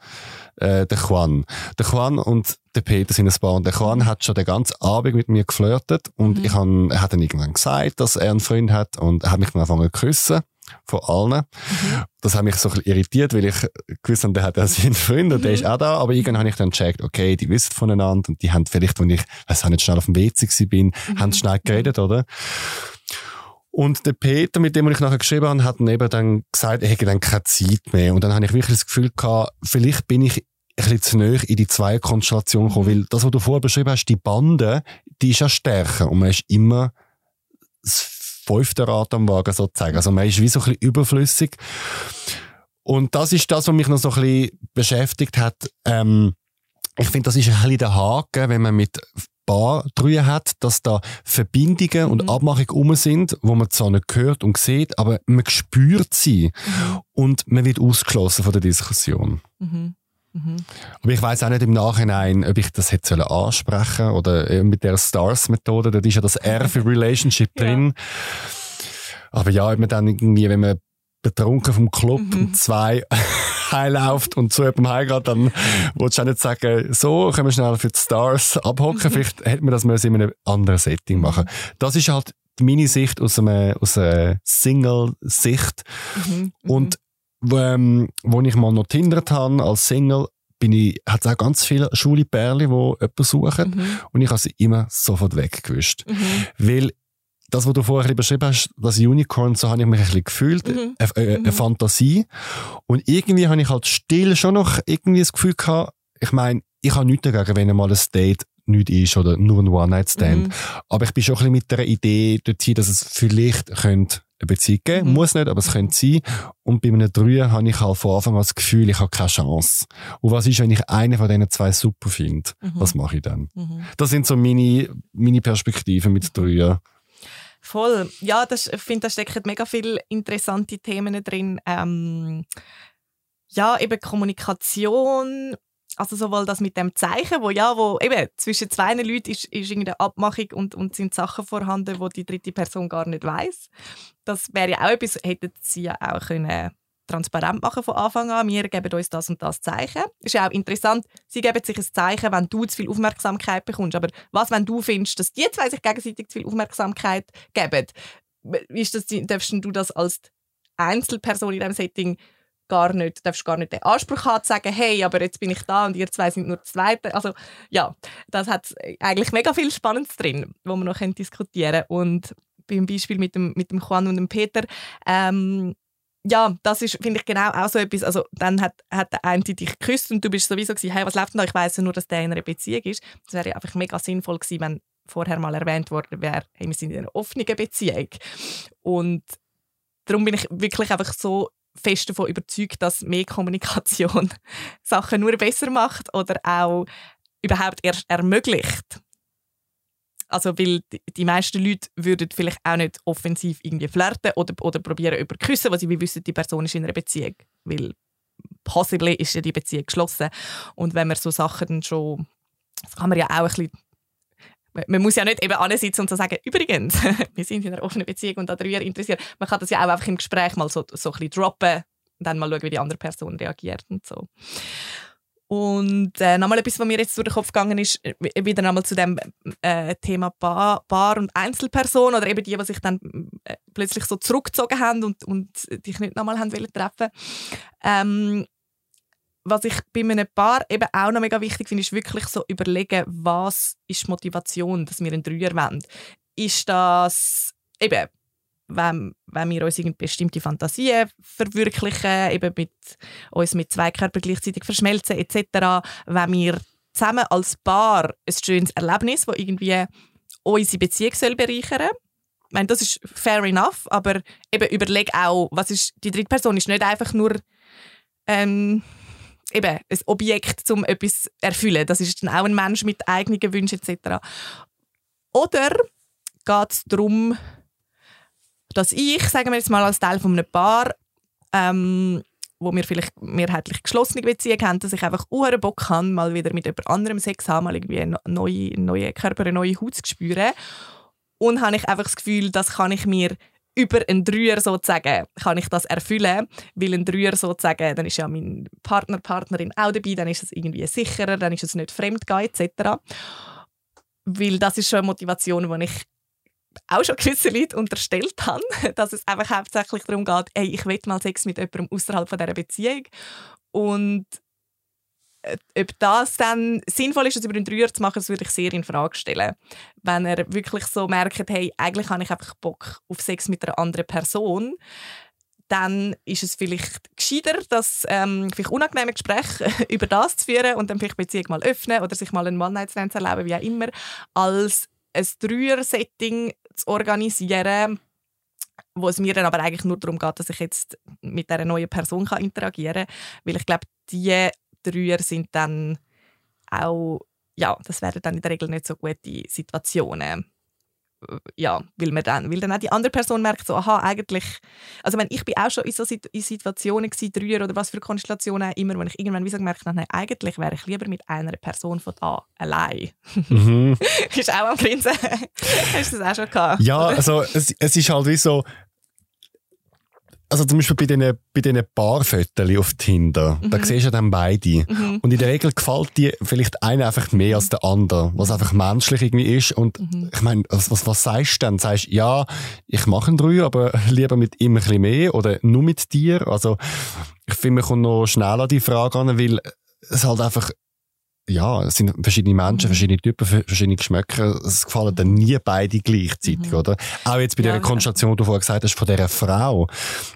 äh, der Juan. Der Juan und der Peter sind ein Paar. Und der Juan mhm. hat schon den ganzen Abend mit mir geflirtet. Und mhm. ich hab, er hat dann irgendwann gesagt, dass er einen Freund hat. Und er hat mich dann angefangen zu küssen von allen. Mhm. Das hat mich so ein bisschen irritiert, weil ich gewusst habe, der hat ja seinen Freund und der ist auch da. Aber irgendwann habe ich dann gecheckt, okay, die wissen voneinander und die haben vielleicht, wenn ich, weiß nicht, schnell auf dem WC bin, mhm. haben schnell geredet, oder? Und der Peter, mit dem ich nachher geschrieben habe, hat dann eben dann gesagt, er hätte dann keine Zeit mehr. Und dann habe ich wirklich das Gefühl gehabt, vielleicht bin ich ein bisschen zu nahe in die zwei Konstellation gekommen, weil das, was du vorher beschrieben hast, die Bande, die ist ja stärker und man ist immer fünfte Rad am Wagen sozusagen. Also man ist wie so ein bisschen überflüssig. Und das ist das, was mich noch so ein bisschen beschäftigt hat. Ähm, ich finde, das ist ein bisschen der Haken, wenn man mit Bar drüber hat, dass da Verbindungen mhm. und Abmachungen um sind, wo man zwar nicht hört und sieht, aber man spürt sie mhm. und man wird ausgeschlossen von der Diskussion. Mhm. Mhm. Aber ich weiß auch nicht im Nachhinein, ob ich das hätte ansprechen oder mit der Stars-Methode, da ist ja das R für <laughs> Relationship drin. Aber ja, wenn man dann irgendwie, wenn man betrunken vom Club mhm. zwei <laughs> heimläuft und zu jemandem heimgeht, dann willst du auch nicht sagen, so, können wir schnell für die Stars abhocken. Mhm. Vielleicht hätte man das mal in einem anderen Setting machen. Das ist halt meine Sicht aus, einem, aus einer Single-Sicht. Mhm. mhm. Und ähm, wo ich mal noch tindert habe als Single, bin ich, hat es auch ganz viele schwule Perle, die jemanden suchen. Mhm. Und ich habe sie immer sofort weggewischt. Mhm. Weil das, was du vorher beschrieben hast, das Unicorn, so habe ich mich ein bisschen gefühlt, mhm. eine, eine, eine, mhm. Fantasie. Und irgendwie habe ich halt still schon noch irgendwie das Gefühl gehabt, ich meine, ich habe nichts dagegen, wenn mal ein Date nicht ist oder nur ein One-Night-Stand. Mhm. Aber ich bin schon ein bisschen mit der Idee dorthin, dass es vielleicht könnte eine Beziehung geben mhm. Muss nicht, aber es könnte sein. Und bei einem Dreier habe ich halt von Anfang an das Gefühl, ich habe keine Chance. Und was ist, wenn ich einen von diesen zwei super finde? Mhm. Was mache ich dann? Mhm. Das sind so meine, meine Perspektiven mit Dreier. Voll. Ja, das, ich finde, da stecken mega viele interessante Themen drin. Ähm, ja, eben Kommunikation, also sowohl das mit dem Zeichen, wo ja, wo eben zwischen zwei Leuten ist, ist irgendeine Abmachung und, und sind Sachen vorhanden, wo die dritte Person gar nicht weiß. Das wäre ja auch etwas, hätten sie ja auch können transparent machen von Anfang an. Wir geben uns das und das Zeichen. Ist ja auch interessant, sie geben sich ein Zeichen, wenn du zu viel Aufmerksamkeit bekommst. Aber was, wenn du findest, dass die zwei sich gegenseitig zu viel Aufmerksamkeit geben? Ist das, darfst du das als Einzelperson in diesem Setting gar nicht, darfst gar nicht den Anspruch haben, zu sagen, hey, aber jetzt bin ich da und ihr zwei sind nur das Zweite. Also ja, das hat eigentlich mega viel Spannendes drin, wo man noch diskutieren können. Und beim Beispiel mit dem, mit dem Juan und dem Peter, ähm, ja, das ist, finde ich, genau auch so etwas. Also, dann hat, hat der eine dich geküsst und du bist sowieso gewesen, hey, was läuft denn da? Ich weiss nur, dass der in einer Beziehung ist. Das wäre ja einfach mega sinnvoll gewesen, wenn vorher mal erwähnt worden wäre, hey, wir sind in einer offenen Beziehung. Und darum bin ich wirklich einfach so fest davon überzeugt, dass mehr Kommunikation <laughs> Sachen nur besser macht oder auch überhaupt erst ermöglicht. Also, weil die meisten Leute würden vielleicht auch nicht offensiv irgendwie flirten oder, oder probieren über küssen, weil sie wissen, die Person ist in einer Beziehung. Weil possibly ist ja die Beziehung geschlossen. Und wenn man so Sachen dann schon, das kann man ja auch ein bisschen man muss ja nicht eben ansitzen und so sagen, übrigens, <laughs> wir sind in einer offenen Beziehung und darüber interessiert. Man kann das ja auch einfach im Gespräch mal so, so ein bisschen droppen und dann mal schauen, wie die andere Person reagiert und so. Und äh, nochmal etwas, was mir jetzt durch den Kopf gegangen ist, äh, wieder nochmal zu dem äh, Thema Paar, Paar und Einzelperson oder eben die, die sich dann äh, plötzlich so zurückgezogen haben und, und dich nicht nochmal haben wollen treffen. Ähm, was ich bei einem Paar eben auch noch mega wichtig finde, ist wirklich so überlegen, was ist die Motivation, dass wir einen Dreier wollen. Ist das eben wenn, wenn wir uns bestimmte Fantasien verwirklichen, eben mit uns mit zwei Körpern gleichzeitig verschmelzen etc., wenn wir zusammen als Paar ein schönes Erlebnis, das irgendwie unsere Beziehung soll bereichern soll. Ich meine, das ist fair enough, aber eben überleg auch, was ist, die dritte Person ist nicht einfach nur ähm, eben ein Objekt, um etwas zu erfüllen. Das ist dann auch ein Mensch mit eigenen Wünschen etc. Oder geht es darum, dass ich, sagen wir jetzt mal als Teil von einem Paar, ähm, wo wir vielleicht mehrheitlich geschlossene Beziehungen haben, dass ich einfach uhren Bock habe, mal wieder mit jemand anderem Sex haben, mal irgendwie einen neuen neue Körper, eine neue Haut zu spüren. Und habe ich einfach das Gefühl, das kann ich mir über einen Dreier sozusagen kann ich das erfüllen, weil ein Dreier sozusagen, dann ist ja mein Partner, Partnerin auch dabei, dann ist es irgendwie sicherer, dann ist es nicht fremdgehen etc. Weil das ist schon eine Motivation, die ich auch schon gewisse Leute unterstellt habe, <laughs> dass es einfach hauptsächlich darum geht, ey, ich will mal Sex mit jemandem außerhalb von dieser Beziehung und ob das dann sinnvoll ist, das über einen Dreier zu machen, das würde ich sehr in Frage stellen. Wenn er wirklich so merkt, hey, eigentlich habe ich einfach Bock auf Sex mit einer anderen Person, dann ist es vielleicht gescheiter, das ähm, vielleicht unangenehme Gespräch <laughs> über das zu führen und dann vielleicht die Beziehung mal öffnen oder sich mal einen One-Night-Stand zu erleben, wie auch immer, als ein Dreier-Setting zu organisieren, wo es mir dann aber eigentlich nur darum geht, dass ich jetzt mit dieser neuen Person kann interagieren kann. Weil ich glaube, die Dreier sind dann auch, ja, das wären dann in der Regel nicht so gute Situationen ja, weil, man dann, weil dann auch die andere Person merkt, so, aha, eigentlich, also wenn ich bin auch schon in so in Situationen gewesen, Dreier oder was für Konstellationen auch immer, wo ich irgendwann wie so gemerkt habe, nein, eigentlich wäre ich lieber mit einer Person von da allein. Mhm. <laughs> ist auch am Prinzen. <laughs> Hast du das auch schon gehabt? Ja, also es, es ist halt wie so, also zum Beispiel bei diesen, bei diesen Paarfotos auf Tinder, mhm. da siehst du ja dann beide. Mhm. Und in der Regel gefällt dir vielleicht einer einfach mehr als der andere, was einfach menschlich irgendwie ist. Und mhm. ich meine, was, was, was sagst du dann? Sagst du, ja, ich mache einen Dreier, aber <laughs> lieber mit ihm ein bisschen mehr oder nur mit dir? Also, ich finde, man kommt noch schnell an die Frage an, weil es halt einfach ja, es sind verschiedene Menschen, mhm. verschiedene Typen, verschiedene Geschmäcker. Es gefallen dann nie beide gleichzeitig, mhm. oder? Auch jetzt bei ja, der Konstellation, die du vorher gesagt hast, von dieser Frau.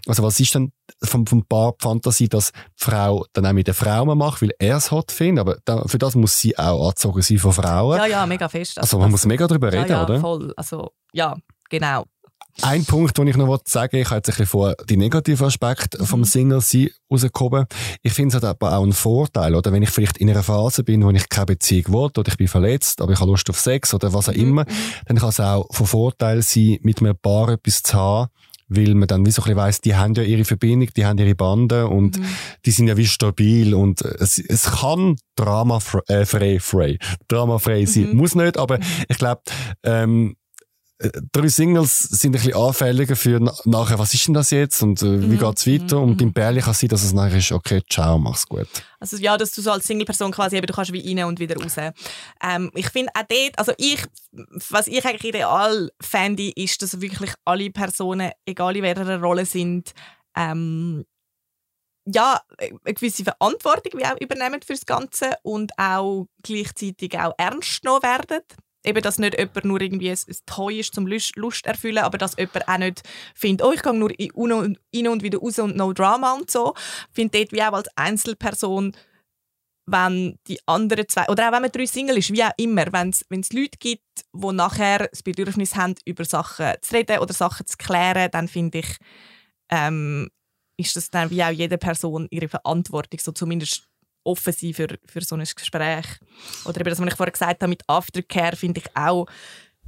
Also was ist denn vom, vom Paar Fantasie, dass die Frau dann auch mit der Frau macht, weil er es hot findet, aber da, für das muss sie auch angezogen sein von Frauen. Ja, ja, mega fest. Also, also man muss mega darüber reden, ja, ja, oder? voll. Also, ja, genau. Ein Punkt, den ich noch sagen ich habe jetzt ein bisschen vor die negativen Aspekte vom mhm. Single-Sein rausgekommen. Ich finde es halt aber auch ein Vorteil, oder? Wenn ich vielleicht in einer Phase bin, wo ich keine Beziehung will, oder ich bin verletzt, aber ich habe Lust auf Sex, oder was auch immer, mhm. dann kann es auch von Vorteil sein, mit einem Paar etwas zu haben, weil man dann wie so ein bisschen weiss, die haben ja ihre Verbindung, die haben ihre Bande und mhm. die sind ja wie stabil und es, es kann dramafrei, äh, frei, frei, dramafrei sein. Mhm. Muss nicht, aber mhm. ich glaube, ähm, äh, drei Singles sind ein bisschen anfälliger für nachher, was ist denn das jetzt und äh, wie mhm. geht's weiter? Und beim Bärli kann es sein, dass es nachher ist, okay, ciao, mach's gut. Also ja, dass du so als Single-Person quasi eben, du kannst wie rein und wieder raus. Ähm, ich finde auch dort, also ich, was ich eigentlich ideal fände, ist, dass wirklich alle Personen, egal in welcher Rolle sind, ähm, ja, eine gewisse Verantwortung wie auch übernehmen für das Ganze und auch gleichzeitig auch ernst genommen werden eben, dass nicht jemand nur irgendwie ein, ein Toy ist zum Lust, Lust erfüllen, aber dass jemand auch nicht findet, oh, ich gehe nur rein und wieder raus und no Drama und so. Ich finde dort wie auch als Einzelperson, wenn die anderen zwei, oder auch wenn man drei Single ist, wie auch immer, wenn es Leute gibt, die nachher das Bedürfnis haben, über Sachen zu reden oder Sachen zu klären, dann finde ich, ähm, ist das dann wie auch jede Person ihre Verantwortung, so zumindest offen sein für, für so ein Gespräch. Oder eben das, was ich vorher gesagt habe mit Aftercare, finde ich auch,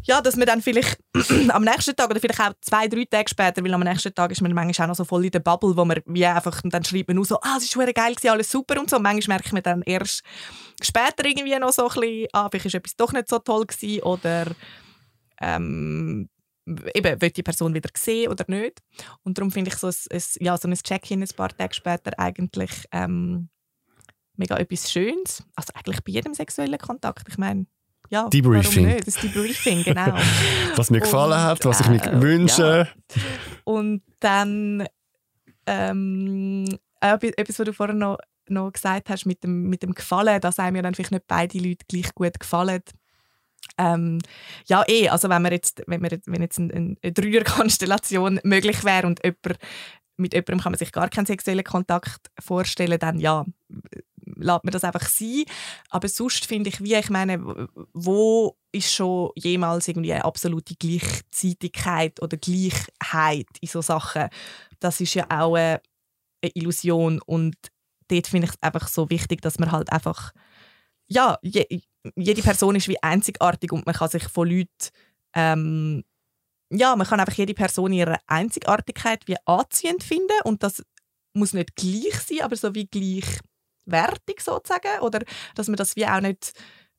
ja, dass man dann vielleicht <clears throat> am nächsten Tag oder vielleicht auch zwei, drei Tage später, weil am nächsten Tag ist man manchmal auch noch so voll in der Bubble, wo man wie einfach, dann schreibt man nur so, ah, es ist schon geil alles super und so. Und manchmal merkt man dann erst später irgendwie noch so ein bisschen, ah, vielleicht ist etwas doch nicht so toll gewesen oder ähm, eben, will die Person wieder sehen oder nicht. Und darum finde ich so ein, ein, ja, so ein Check-in ein paar Tage später eigentlich ähm, mega etwas Schönes. Also eigentlich bei jedem sexuellen Kontakt. Ich meine, ja, Debriefing. Warum nicht? Das Debriefing, genau. <laughs> was mir gefallen und, hat, was ich mir äh, wünsche. Ja. Und dann ähm, etwas, was du vorher noch, noch gesagt hast mit dem, mit dem Gefallen, dass einem ja dann vielleicht nicht beide Leute gleich gut gefallen. Ähm, ja, eh, also wenn, wir jetzt, wenn, wir, wenn jetzt eine, eine Dreierkonstellation <laughs> möglich wäre und jemand, mit jemandem kann man sich gar keinen sexuellen Kontakt vorstellen, dann ja, lässt man das einfach sein. Aber sonst finde ich, wie ich meine, wo ist schon jemals irgendwie eine absolute Gleichzeitigkeit oder Gleichheit in so Sachen? Das ist ja auch eine, eine Illusion und dort finde ich es einfach so wichtig, dass man halt einfach ja, je, jede Person ist wie einzigartig und man kann sich von Leuten ähm, ja, man kann einfach jede Person ihre Einzigartigkeit wie anziehend finden und das muss nicht gleich sein, aber so wie gleich wertig sozusagen oder dass man das wie auch nicht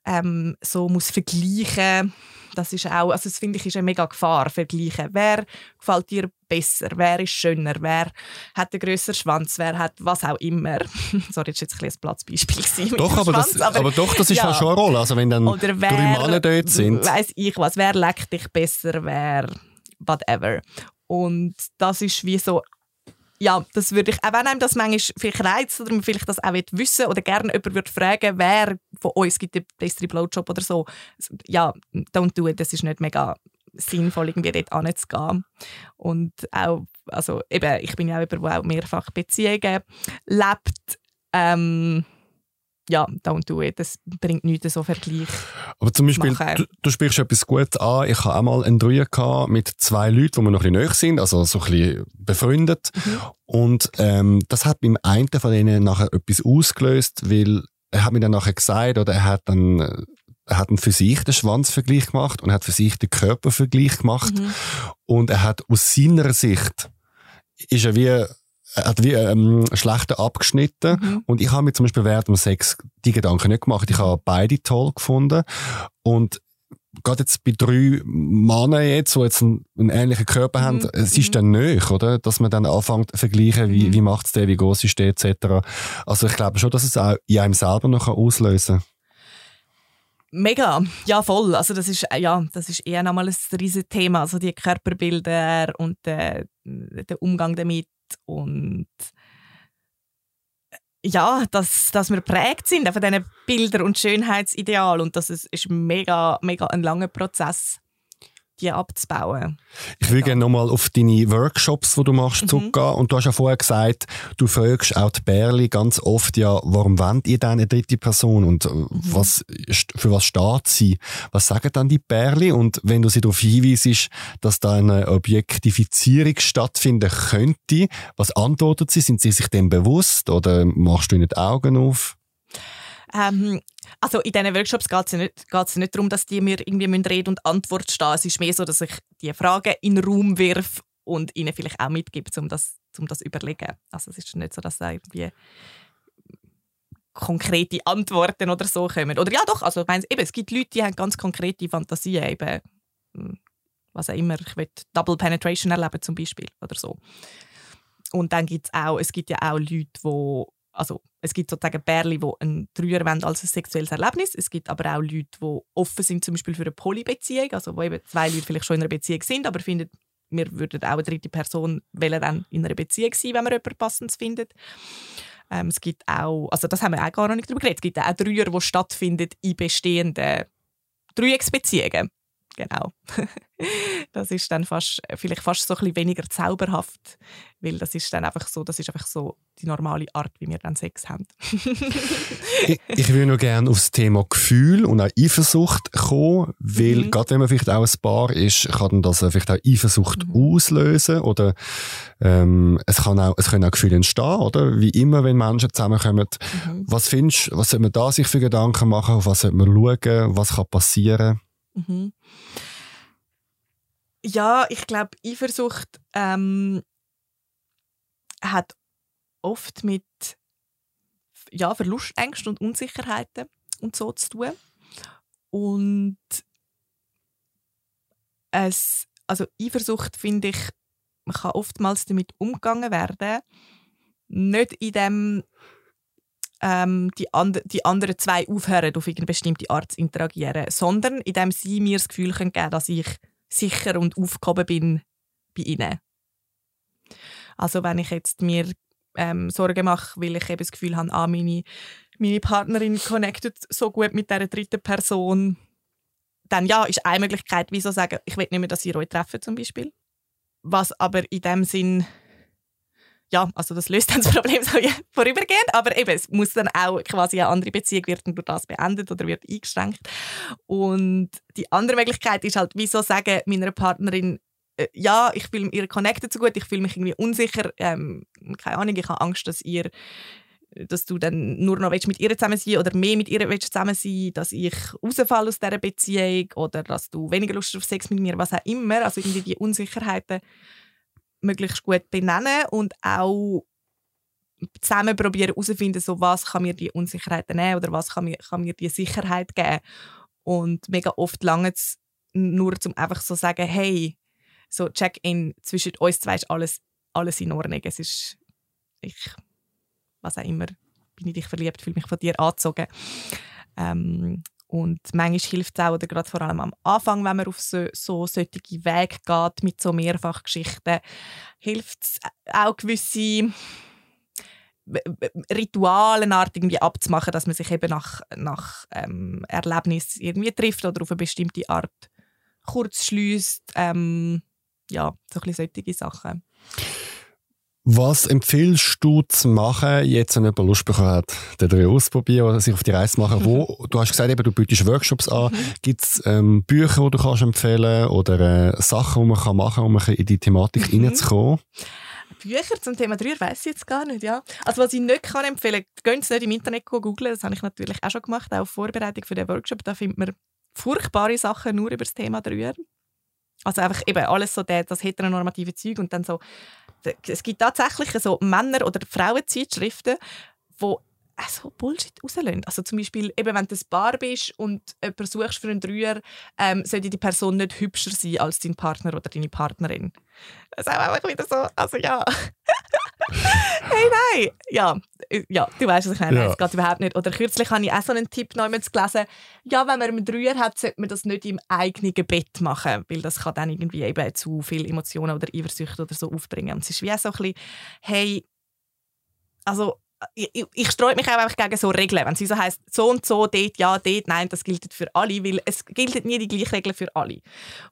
ähm, so muss vergleichen das ist auch, also das finde ich ist eine mega Gefahr, vergleichen. Wer gefällt dir besser? Wer ist schöner? Wer hat einen grösseren Schwanz? Wer hat was auch immer? <laughs> Sorry, das war jetzt ein, ein Platzbeispiel. Doch, aber, Schwanz, das, aber, aber, doch, das ist ja. schon eine Rolle. Also wenn dann Oder wer, drei Männer dort sind. Weiß ich was. Wer leckt dich besser? Wer whatever. Und das ist wie so ja, das würde ich, auch wenn einem das manchmal vielleicht reizt oder man vielleicht das auch wissen oder gerne jemand würde fragen, wer von uns gibt den besseren Blowjob oder so, ja, don't do it, das ist nicht mega sinnvoll, irgendwie dort anzugehen. Und auch, also eben, ich bin ja auch jemand, der auch mehrfach Beziehungen lebt, ähm, ja, don't do it. Das bringt nichts so Vergleich. Aber zum Beispiel, du, du, sprichst etwas gut an. Ich hatte auch mal einen Dreier mit zwei Leuten, die wir noch ein bisschen näher sind, also so ein bisschen befreundet. Mhm. Und ähm, das hat beim einen von denen nachher etwas ausgelöst, weil er hat mir dann nachher gesagt, oder er hat dann er hat für sich den Schwanzvergleich gemacht und hat für sich den Körpervergleich gemacht. Mhm. Und er hat aus seiner Sicht ist er wie hat wie ähm, schlechter abgeschnitten. Mhm. Und ich habe mir zum Beispiel während dem Sex die Gedanken nicht gemacht. Ich habe beide toll gefunden. Und gerade jetzt bei drei Männern jetzt, die jetzt einen, einen ähnlichen Körper mhm. haben, es ist mhm. dann nöch, oder? Dass man dann anfängt zu vergleichen, wie, mhm. wie macht es der, wie groß ist der, etc. Also ich glaube schon, dass es auch in einem selber noch auslösen kann. Mega, ja voll. Also das ist ja, das ist eher nochmal ein riesiges Thema, also die Körperbilder und der, der Umgang damit und ja, dass, dass wir prägt sind von diesen Bildern und Schönheitsideal und das ist, ist mega, mega ein langer Prozess die abzubauen. Ich will gerne nochmal auf deine Workshops, die du machst, mhm. zurückgehen. Und du hast ja vorher gesagt, du fragst auch die Bärli ganz oft, ja, warum wollt ihr denn eine dritte Person und äh, mhm. was, für was steht sie? Was sagen dann die Bärli? Und wenn du sie darauf hinweisst, dass da eine Objektifizierung stattfinden könnte, was antwortet sie? Sind sie sich dem bewusst oder machst du ihnen die Augen auf? Ähm, also in diesen Workshops geht es ja nicht, nicht darum, dass die mir irgendwie Rede und Antwort stehen. Es ist mehr so, dass ich die Fragen in den Raum wirf und ihnen vielleicht auch mitgebe, um das, um das zu überlegen. Also es ist nicht so, dass da irgendwie konkrete Antworten oder so kommen. Oder ja doch, also ich meine, eben, es gibt Leute, die haben ganz konkrete Fantasien, eben, hm, was auch immer, ich will Double Penetration erleben zum Beispiel oder so. Und dann gibt es auch, es gibt ja auch Leute, die also es gibt sozusagen Bärli, die einen Dreier wollen als ein sexuelles Erlebnis. Es gibt aber auch Leute, die offen sind zum Beispiel für eine Polybeziehung, also wo eben zwei Leute vielleicht schon in einer Beziehung sind, aber finden, wir würden auch eine dritte Person wollen dann in einer Beziehung sein, wenn man jemanden passend findet. Ähm, es gibt auch, also das haben wir auch gar noch nicht darüber geredet, es gibt auch Dreier, die stattfinden in bestehenden Dreiecksbeziehungen. Genau. <laughs> das ist dann fast, vielleicht fast so ein bisschen weniger zauberhaft, weil das ist dann einfach so, das ist einfach so die normale Art, wie wir dann Sex haben. <laughs> ich, ich will noch gerne aufs Thema Gefühl und auch Eifersucht kommen, weil mhm. gerade wenn man vielleicht auch ein Paar ist, kann das vielleicht auch Eifersucht mhm. auslösen oder ähm, es, kann auch, es können auch Gefühle entstehen, oder? Wie immer, wenn Menschen zusammenkommen. Mhm. Was findest du, was sollte man da sich für Gedanken machen, auf was sollte man schauen, was kann passieren? Mhm. Ja, ich glaube, Eifersucht ähm, hat oft mit ja, Verlustängsten und Unsicherheiten und so zu tun. Und es, also Eifersucht finde ich, man kann oftmals damit umgegangen werden, nicht in dem ähm, die, and die anderen zwei aufhören, auf eine bestimmte Art zu interagieren, sondern indem sie mir das Gefühl geben können, dass ich sicher und aufgehoben bin bei ihnen. Also wenn ich jetzt mir ähm, Sorgen mache, weil ich eben das Gefühl habe, ah, meine, meine Partnerin connectet so gut mit dieser dritten Person, dann ja, ist eine Möglichkeit, wieso sagen, ich will nicht mehr, dass ihr euch treffen zum Beispiel. Was aber in dem Sinn ja, also das löst dann das Problem <laughs> so vorübergehend, aber eben, es muss dann auch quasi eine andere Beziehung wird durch das beendet oder wird eingeschränkt. Und die andere Möglichkeit ist halt, wieso sagen meiner Partnerin, äh, ja, ich fühle ihr connected so gut, ich fühle mich irgendwie unsicher, ähm, keine Ahnung, ich habe Angst, dass ihr dass du dann nur noch mit ihr zusammen sein oder mehr mit ihr zusammen sein dass ich rausfalle aus dieser Beziehung oder dass du weniger Lust auf Sex mit mir, was auch immer. Also irgendwie die Unsicherheiten möglichst gut benennen und auch zusammen probieren herauszufinden, so was kann mir die Unsicherheit nehmen oder was kann mir, kann mir die Sicherheit geben. Und mega oft lange es nur zum einfach so sagen, hey, so Check-in zwischen uns zwei ist alles, alles in Ordnung. Es ist, ich, was auch immer, bin ich dich verliebt, fühle mich von dir angezogen. Ähm, und manchmal hilft es auch, oder gerade vor allem am Anfang, wenn man auf so, so solche Wege geht mit so Mehrfachgeschichten, hilft es auch gewisse Ritualenart irgendwie abzumachen, dass man sich eben nach, nach ähm, Erlebnis irgendwie trifft oder auf eine bestimmte Art kurz schließt. Ähm, ja, so ein bisschen solche Sachen. Was empfiehlst du zu machen, jetzt wenn jemand Lust bekommen hat, den Dreh auszuprobieren oder sich auf die Reise zu machen? Wo, du hast gesagt, eben, du bietest Workshops an. Mhm. Gibt es ähm, Bücher, die du kannst empfehlen oder äh, Sachen, die man kann machen kann, um in die Thematik mhm. reinzukommen? Bücher zum Thema Dreier weiß ich jetzt gar nicht, ja. Also was ich nicht kann empfehlen, gehen Sie nicht im Internet googeln, das habe ich natürlich auch schon gemacht, auch Vorbereitung für den Workshop, da findet man furchtbare Sachen nur über das Thema Dreier. Also einfach eben alles so das heteronormative Zeug und dann so es gibt tatsächlich so Männer- oder Frauenzeitschriften, wo so Bullshit rauslösen. Also zum Beispiel, eben, wenn du ein Bar bist und jemanden suchst für einen Dreier, ähm, sollte die Person nicht hübscher sein als dein Partner oder deine Partnerin. Das ist auch einfach wieder so, also ja. <laughs> hey, nein! Ja, ja du weißt, was ich meine. Ja. Es geht überhaupt nicht. Oder kürzlich habe ich auch so einen Tipp noch gelesen. Ja, wenn man einen Dreier hat, sollte man das nicht im eigenen Bett machen, weil das kann dann irgendwie eben zu viel Emotionen oder Eifersucht oder so aufbringen. Und es ist wie so ein bisschen, hey, also ich, ich streue mich auch einfach gegen so Regeln. Wenn sie so heisst, so und so, dort ja, dort nein, das gilt für alle, weil es gilt nie die gleichen Regeln für alle.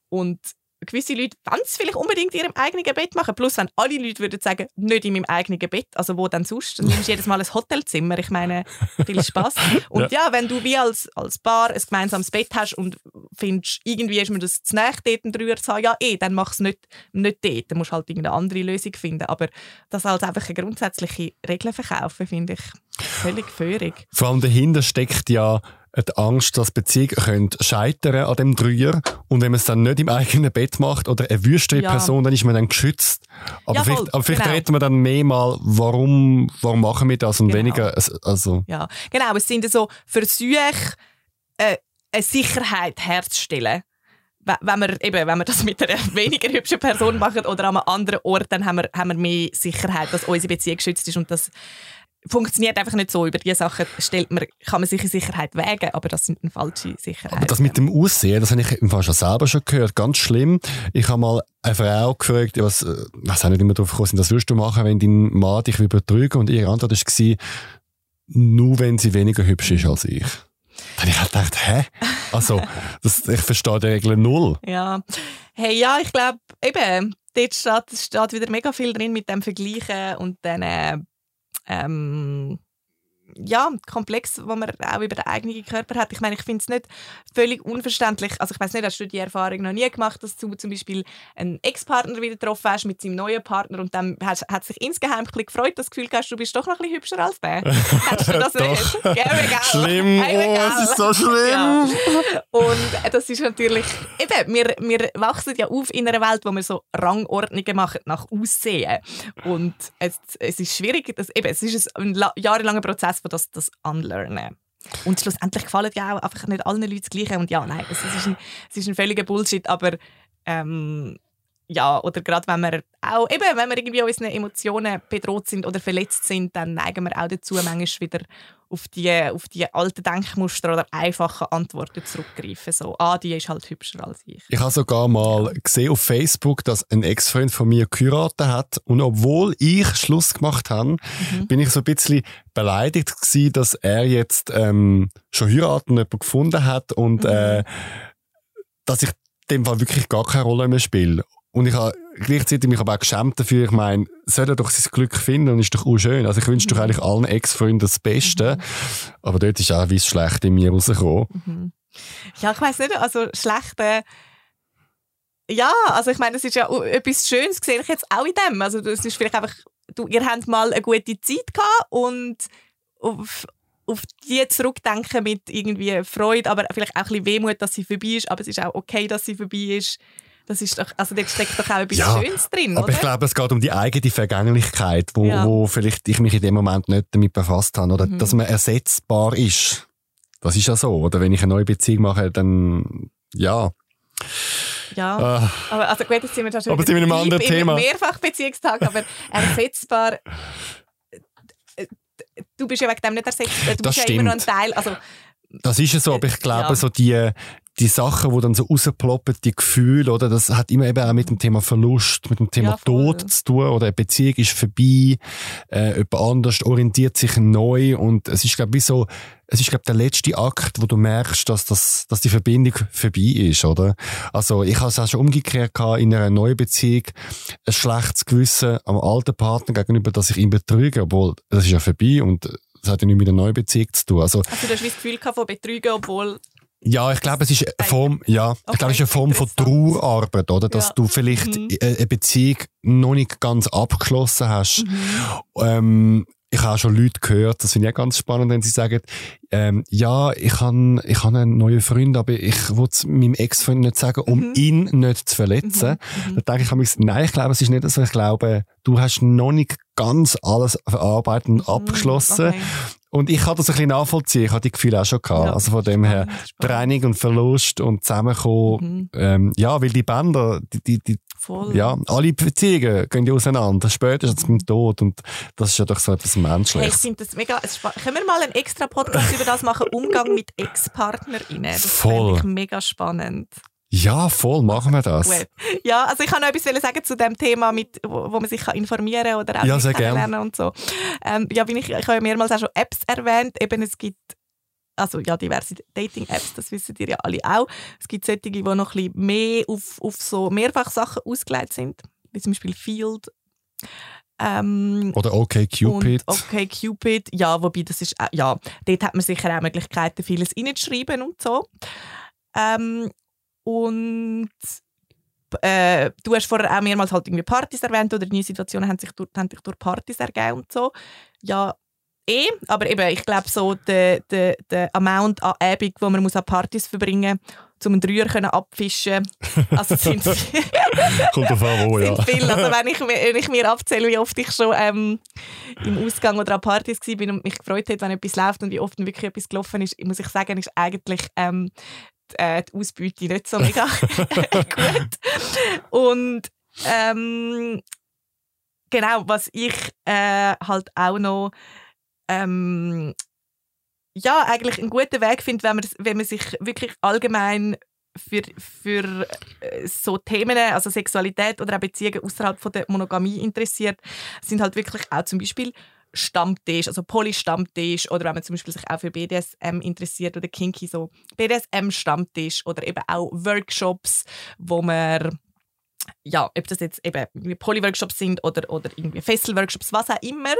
Und gewisse Leute wollen es vielleicht unbedingt in ihrem eigenen Bett machen. Plus, wenn alle Leute würden sagen, nicht in meinem eigenen Bett, also wo dann sonst, dann nimmst du jedes Mal ein Hotelzimmer. Ich meine, viel Spaß. <laughs> Und ja. ja, wenn du wie als, als Paar ein gemeinsames Bett hast und findest, irgendwie ist mir das zu nahe, dort einen Dreier zu haben, ja eh, dann mach es nicht, nicht dort. Dann musst du halt irgendeine andere Lösung finden. Aber das als einfach eine grundsätzliche Regel verkaufen, finde ich völlig feurig. Vor allem dahinter steckt ja die Angst, dass Beziehungen scheitern an dem Dreier und wenn man es dann nicht im eigenen Bett macht oder eine wüstere ja. Person, dann ist man dann geschützt. Aber ja, vielleicht, aber vielleicht genau. reden wir dann mehr mal, warum, warum machen wir das und genau. weniger, also. Ja, genau, es sind so Versuche, äh, eine Sicherheit herzustellen wenn wir, eben, wenn wir das mit einer <laughs> weniger hübschen Person machen oder an einem anderen Ort, dann haben wir, haben wir mehr Sicherheit, dass unsere Beziehung geschützt ist und dass funktioniert einfach nicht so. Über diese Sachen stellt man, kann man sich in Sicherheit wägen, aber das sind eine falsche Sicherheiten. Aber das mit dem Aussehen, das habe ich im Fall schon selber schon gehört, ganz schlimm. Ich habe mal eine Frau gefragt, was, äh, was auch nicht immer darauf gekommen sind, was würdest du machen, wenn dein Mann dich betrügen und ihre Antwort war, nur wenn sie weniger hübsch ist als ich. Dann habe ich halt gedacht, hä? Also, das, ich verstehe die Regel null. Ja. Hey, ja, ich glaube, eben, dort steht, steht wieder mega viel drin mit dem Vergleichen und dann, äh, ähm, ja, komplex, wo man auch über den eigenen Körper hat. Ich meine, ich finde es nicht völlig unverständlich. Also ich weiß nicht, hast du die Erfahrung noch nie gemacht, dass du zum Beispiel einen Ex-Partner wieder getroffen hast mit seinem neuen Partner und dann hast, hat sich insgeheim ein bisschen gefreut, das Gefühl hast, du bist doch noch ein bisschen hübscher als der. hast du das <laughs> nicht? Ja, schlimm, oh, es ist so schlimm. Ja. Und das ist natürlich, eben, wir, wir wachsen ja auf in einer Welt, wo wir so Rangordnungen machen nach Aussehen. Und es, es ist schwierig, das, eben, es ist ein jahrelanger Prozess, von das, das Unlearnen. Und schlussendlich gefallen ja auch einfach nicht allen Leuten das Gleiche. Und ja, nein, es ist ein, es ist ein völliger Bullshit, aber ähm, ja, oder gerade wenn wir auch, eben, wenn wir irgendwie unseren Emotionen bedroht sind oder verletzt sind, dann neigen wir auch dazu, manchmal wieder auf die, auf die alten Denkmuster oder einfachen Antworten zurückgreifen. So, ah, die ist halt hübscher als ich. Ich habe sogar mal gesehen auf Facebook, dass ein Ex-Freund von mir geheiratet hat und obwohl ich Schluss gemacht habe, mhm. bin ich so ein bisschen beleidigt gewesen, dass er jetzt ähm, schon heiraten und jemanden gefunden hat und mhm. äh, dass ich dem Fall wirklich gar keine Rolle mehr spiele. Und ich habe gleichzeitig mich aber auch geschämt dafür. Ich meine, soll er doch sein Glück finden und ist doch auch schön. Also ich wünsche doch eigentlich allen Ex-Freunden das Beste. Mhm. Aber dort ist auch wie es schlecht in mir rausgekommen. Mhm. Ja, ich weiß nicht, also schlechte... Ja, also ich meine, es ist ja etwas Schönes, sehe ich jetzt auch in dem. Also das ist vielleicht einfach, du, ihr habt mal eine gute Zeit gehabt und auf, auf die zurückdenken mit irgendwie Freude, aber vielleicht auch ein bisschen Wehmut, dass sie vorbei ist, aber es ist auch okay, dass sie vorbei ist. Das ist doch, also dort steckt doch auch etwas ja, Schönes drin, aber oder? ich glaube, es geht um die eigene Vergänglichkeit, wo, ja. wo vielleicht ich mich in dem Moment nicht damit befasst habe, oder mhm. dass man ersetzbar ist. Das ist ja so, oder? Wenn ich eine neue Beziehung mache, dann, ja. Ja, ah. aber also gut, jetzt sind wir schon aber sind wir in einem anderen Thema. Mehrfach Beziehungstag, aber <laughs> ersetzbar du bist ja wegen dem nicht ersetzbar. Du das bist stimmt. ja immer noch ein Teil. Also, das ist ja so, aber ich glaube, ja. so die, die Sachen, die dann so rausploppen, die Gefühle, oder, das hat immer eben auch mit dem Thema Verlust, mit dem Thema ja, Tod zu tun, oder eine Beziehung ist vorbei, äh, jemand anders orientiert sich neu und es ist, glaube ich, so, es ist, glaube der letzte Akt, wo du merkst, dass, das, dass die Verbindung vorbei ist, oder? Also, ich habe es auch schon umgekehrt gehabt, in einer neuen Beziehung, ein schlechtes Gewissen am alten Partner gegenüber, dass ich ihn betrüge, obwohl, das ist ja vorbei und das hat ja nichts mit einer neuen Beziehung zu tun. Also, also du hast das Gefühl von Betrügen, obwohl ja, ich glaube, es ist eine Form, ja, okay, ich glaube, es ist eine Form von Trauerarbeit, oder? Dass ja. du vielleicht mhm. eine Beziehung noch nicht ganz abgeschlossen hast. Mhm. Ähm, ich habe auch schon Leute gehört, das finde ich auch ganz spannend, wenn sie sagen, ähm, ja, ich habe ich hab einen neuen Freund, aber ich will es meinem Ex-Freund nicht sagen, um mhm. ihn nicht zu verletzen. Mhm. mhm. Da denke ich, nein, ich glaube, es ist nicht so. Ich glaube, du hast noch nicht ganz alles verarbeitet und mhm. abgeschlossen. Okay. Und ich kann das ein bisschen nachvollziehen. Ich hatte die Gefühle auch schon gehabt. Ja, also von dem her, spannend. Training und Verlust und Zusammenkommen. Mhm. Ähm, ja, weil die Bänder, die, die, die, Voll. ja, alle Beziehungen gehen ja auseinander. Spätestens beim Tod. Und das ist ja doch so etwas Hey, ich Menschliches. finde das mega. Können wir mal einen extra Podcast <laughs> über das machen? Umgang mit Ex-PartnerInnen. Das Voll. finde ich mega spannend. Ja, voll, machen wir das. Ja, also ich kann noch etwas sagen zu dem Thema, mit, wo, wo man sich kann informieren kann oder auch Ja, sehr kennenlernen und so. Ähm, ja, bin ich, ich habe ja mehrmals auch schon Apps erwähnt. Eben, es gibt also ja, diverse Dating-Apps, das wissen ihr ja alle auch. Es gibt solche, die noch ein bisschen mehr auf, auf so Mehrfachsachen ausgelegt sind, wie zum Beispiel Field. Ähm, Oder okay, Cupid. und okay, ja, wobei das ist, auch- ja, dort hat man sicher auch Möglichkeiten, vieles reinzuschreiben und so. Ähm, und äh, du hast vorher auch mehrmals halt irgendwie Partys erwähnt oder neue Situationen haben sich durch, haben sich durch Partys ergeben und so. Ja, eh, aber eben, ich glaube so, der, der, der Amount an Abend, wo man muss an Partys verbringen muss, um einen Dreier können abfischen <laughs> also sind <laughs> Kommt auf an, wo, ja. sind viel. Also wenn ich, <laughs> mir- wenn ich mir abzähle, wie oft ich schon ähm, im Ausgang oder an Partys war und mich gefreut habe, wenn etwas läuft und wie oft wirklich etwas gelaufen ist, muss ich sagen, ist eigentlich ähm, äh, die Ausbeute nicht so mega <laughs> gut. Und ähm, genau, was ich äh, halt auch noch ähm, ja, eigentlich einen guten Weg finde, wenn man, wenn man sich wirklich allgemein für, für äh, so Themen, also Sexualität oder auch Beziehungen außerhalb von der Monogamie interessiert, sind halt wirklich auch zum Beispiel Stammtisch, also Poly-Stammtisch oder wenn man zum Beispiel sich auch für BDSM interessiert oder Kinky, so BDSM-Stammtisch oder eben auch Workshops, wo man ja, ob das jetzt eben Poly-Workshops sind oder, oder irgendwie Fessel-Workshops, was auch immer.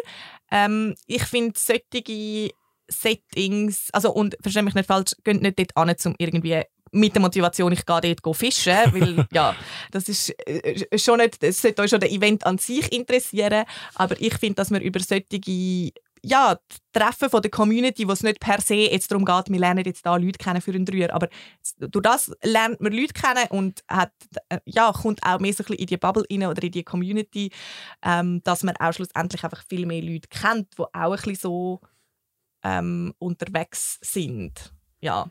Ähm, ich finde solche Settings, also und verstehe mich nicht falsch, geht nicht dort an, um irgendwie mit der Motivation, ich gehe dort fischen, weil <laughs> ja, das ist äh, schon nicht, es sollte euch schon der Event an sich interessieren, aber ich finde, dass man über solche ja, Treffen von der Community, wo es nicht per se jetzt darum geht, wir lernen jetzt da Leute kennen für einen Dreier, aber durch das lernt man Leute kennen und hat, äh, ja, kommt auch mehr so ein bisschen in die Bubble rein oder in die Community, ähm, dass man auch schlussendlich einfach viel mehr Leute kennt, die auch ein bisschen so ähm, unterwegs sind. Ja.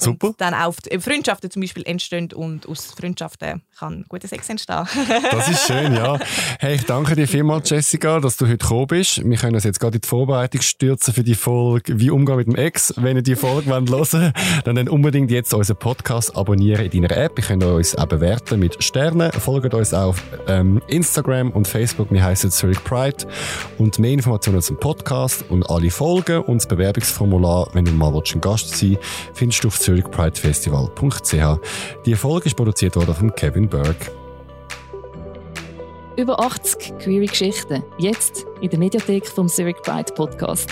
Super. Dann auch die Freundschaften zum Beispiel entstehen und aus Freundschaften kann guter Sex entstehen. <laughs> Das ist schön, ja. Hey, ich danke dir vielmals, Jessica, dass du heute gekommen bist. Wir können uns jetzt gerade in die Vorbereitung stürzen für die Folge «Wie umgehen mit dem Ex». Wenn ihr die Folge hören wollt, dann, dann unbedingt jetzt unseren Podcast abonnieren in deiner App. Ihr könnt uns auch bewerten mit Sternen. Folgt uns auf ähm, Instagram und Facebook. Wir heißen Zurich Pride. Und mehr Informationen zum Podcast und alle Folgen und das Bewerbungsformular, wenn du mal ein Gast sein willst, findest du auf zurichpridefestival.ch. Die Folge ist produziert worden von Kevin Berg. Über 80 queere Geschichten. Jetzt in der Mediathek vom Zurich Pride Podcast.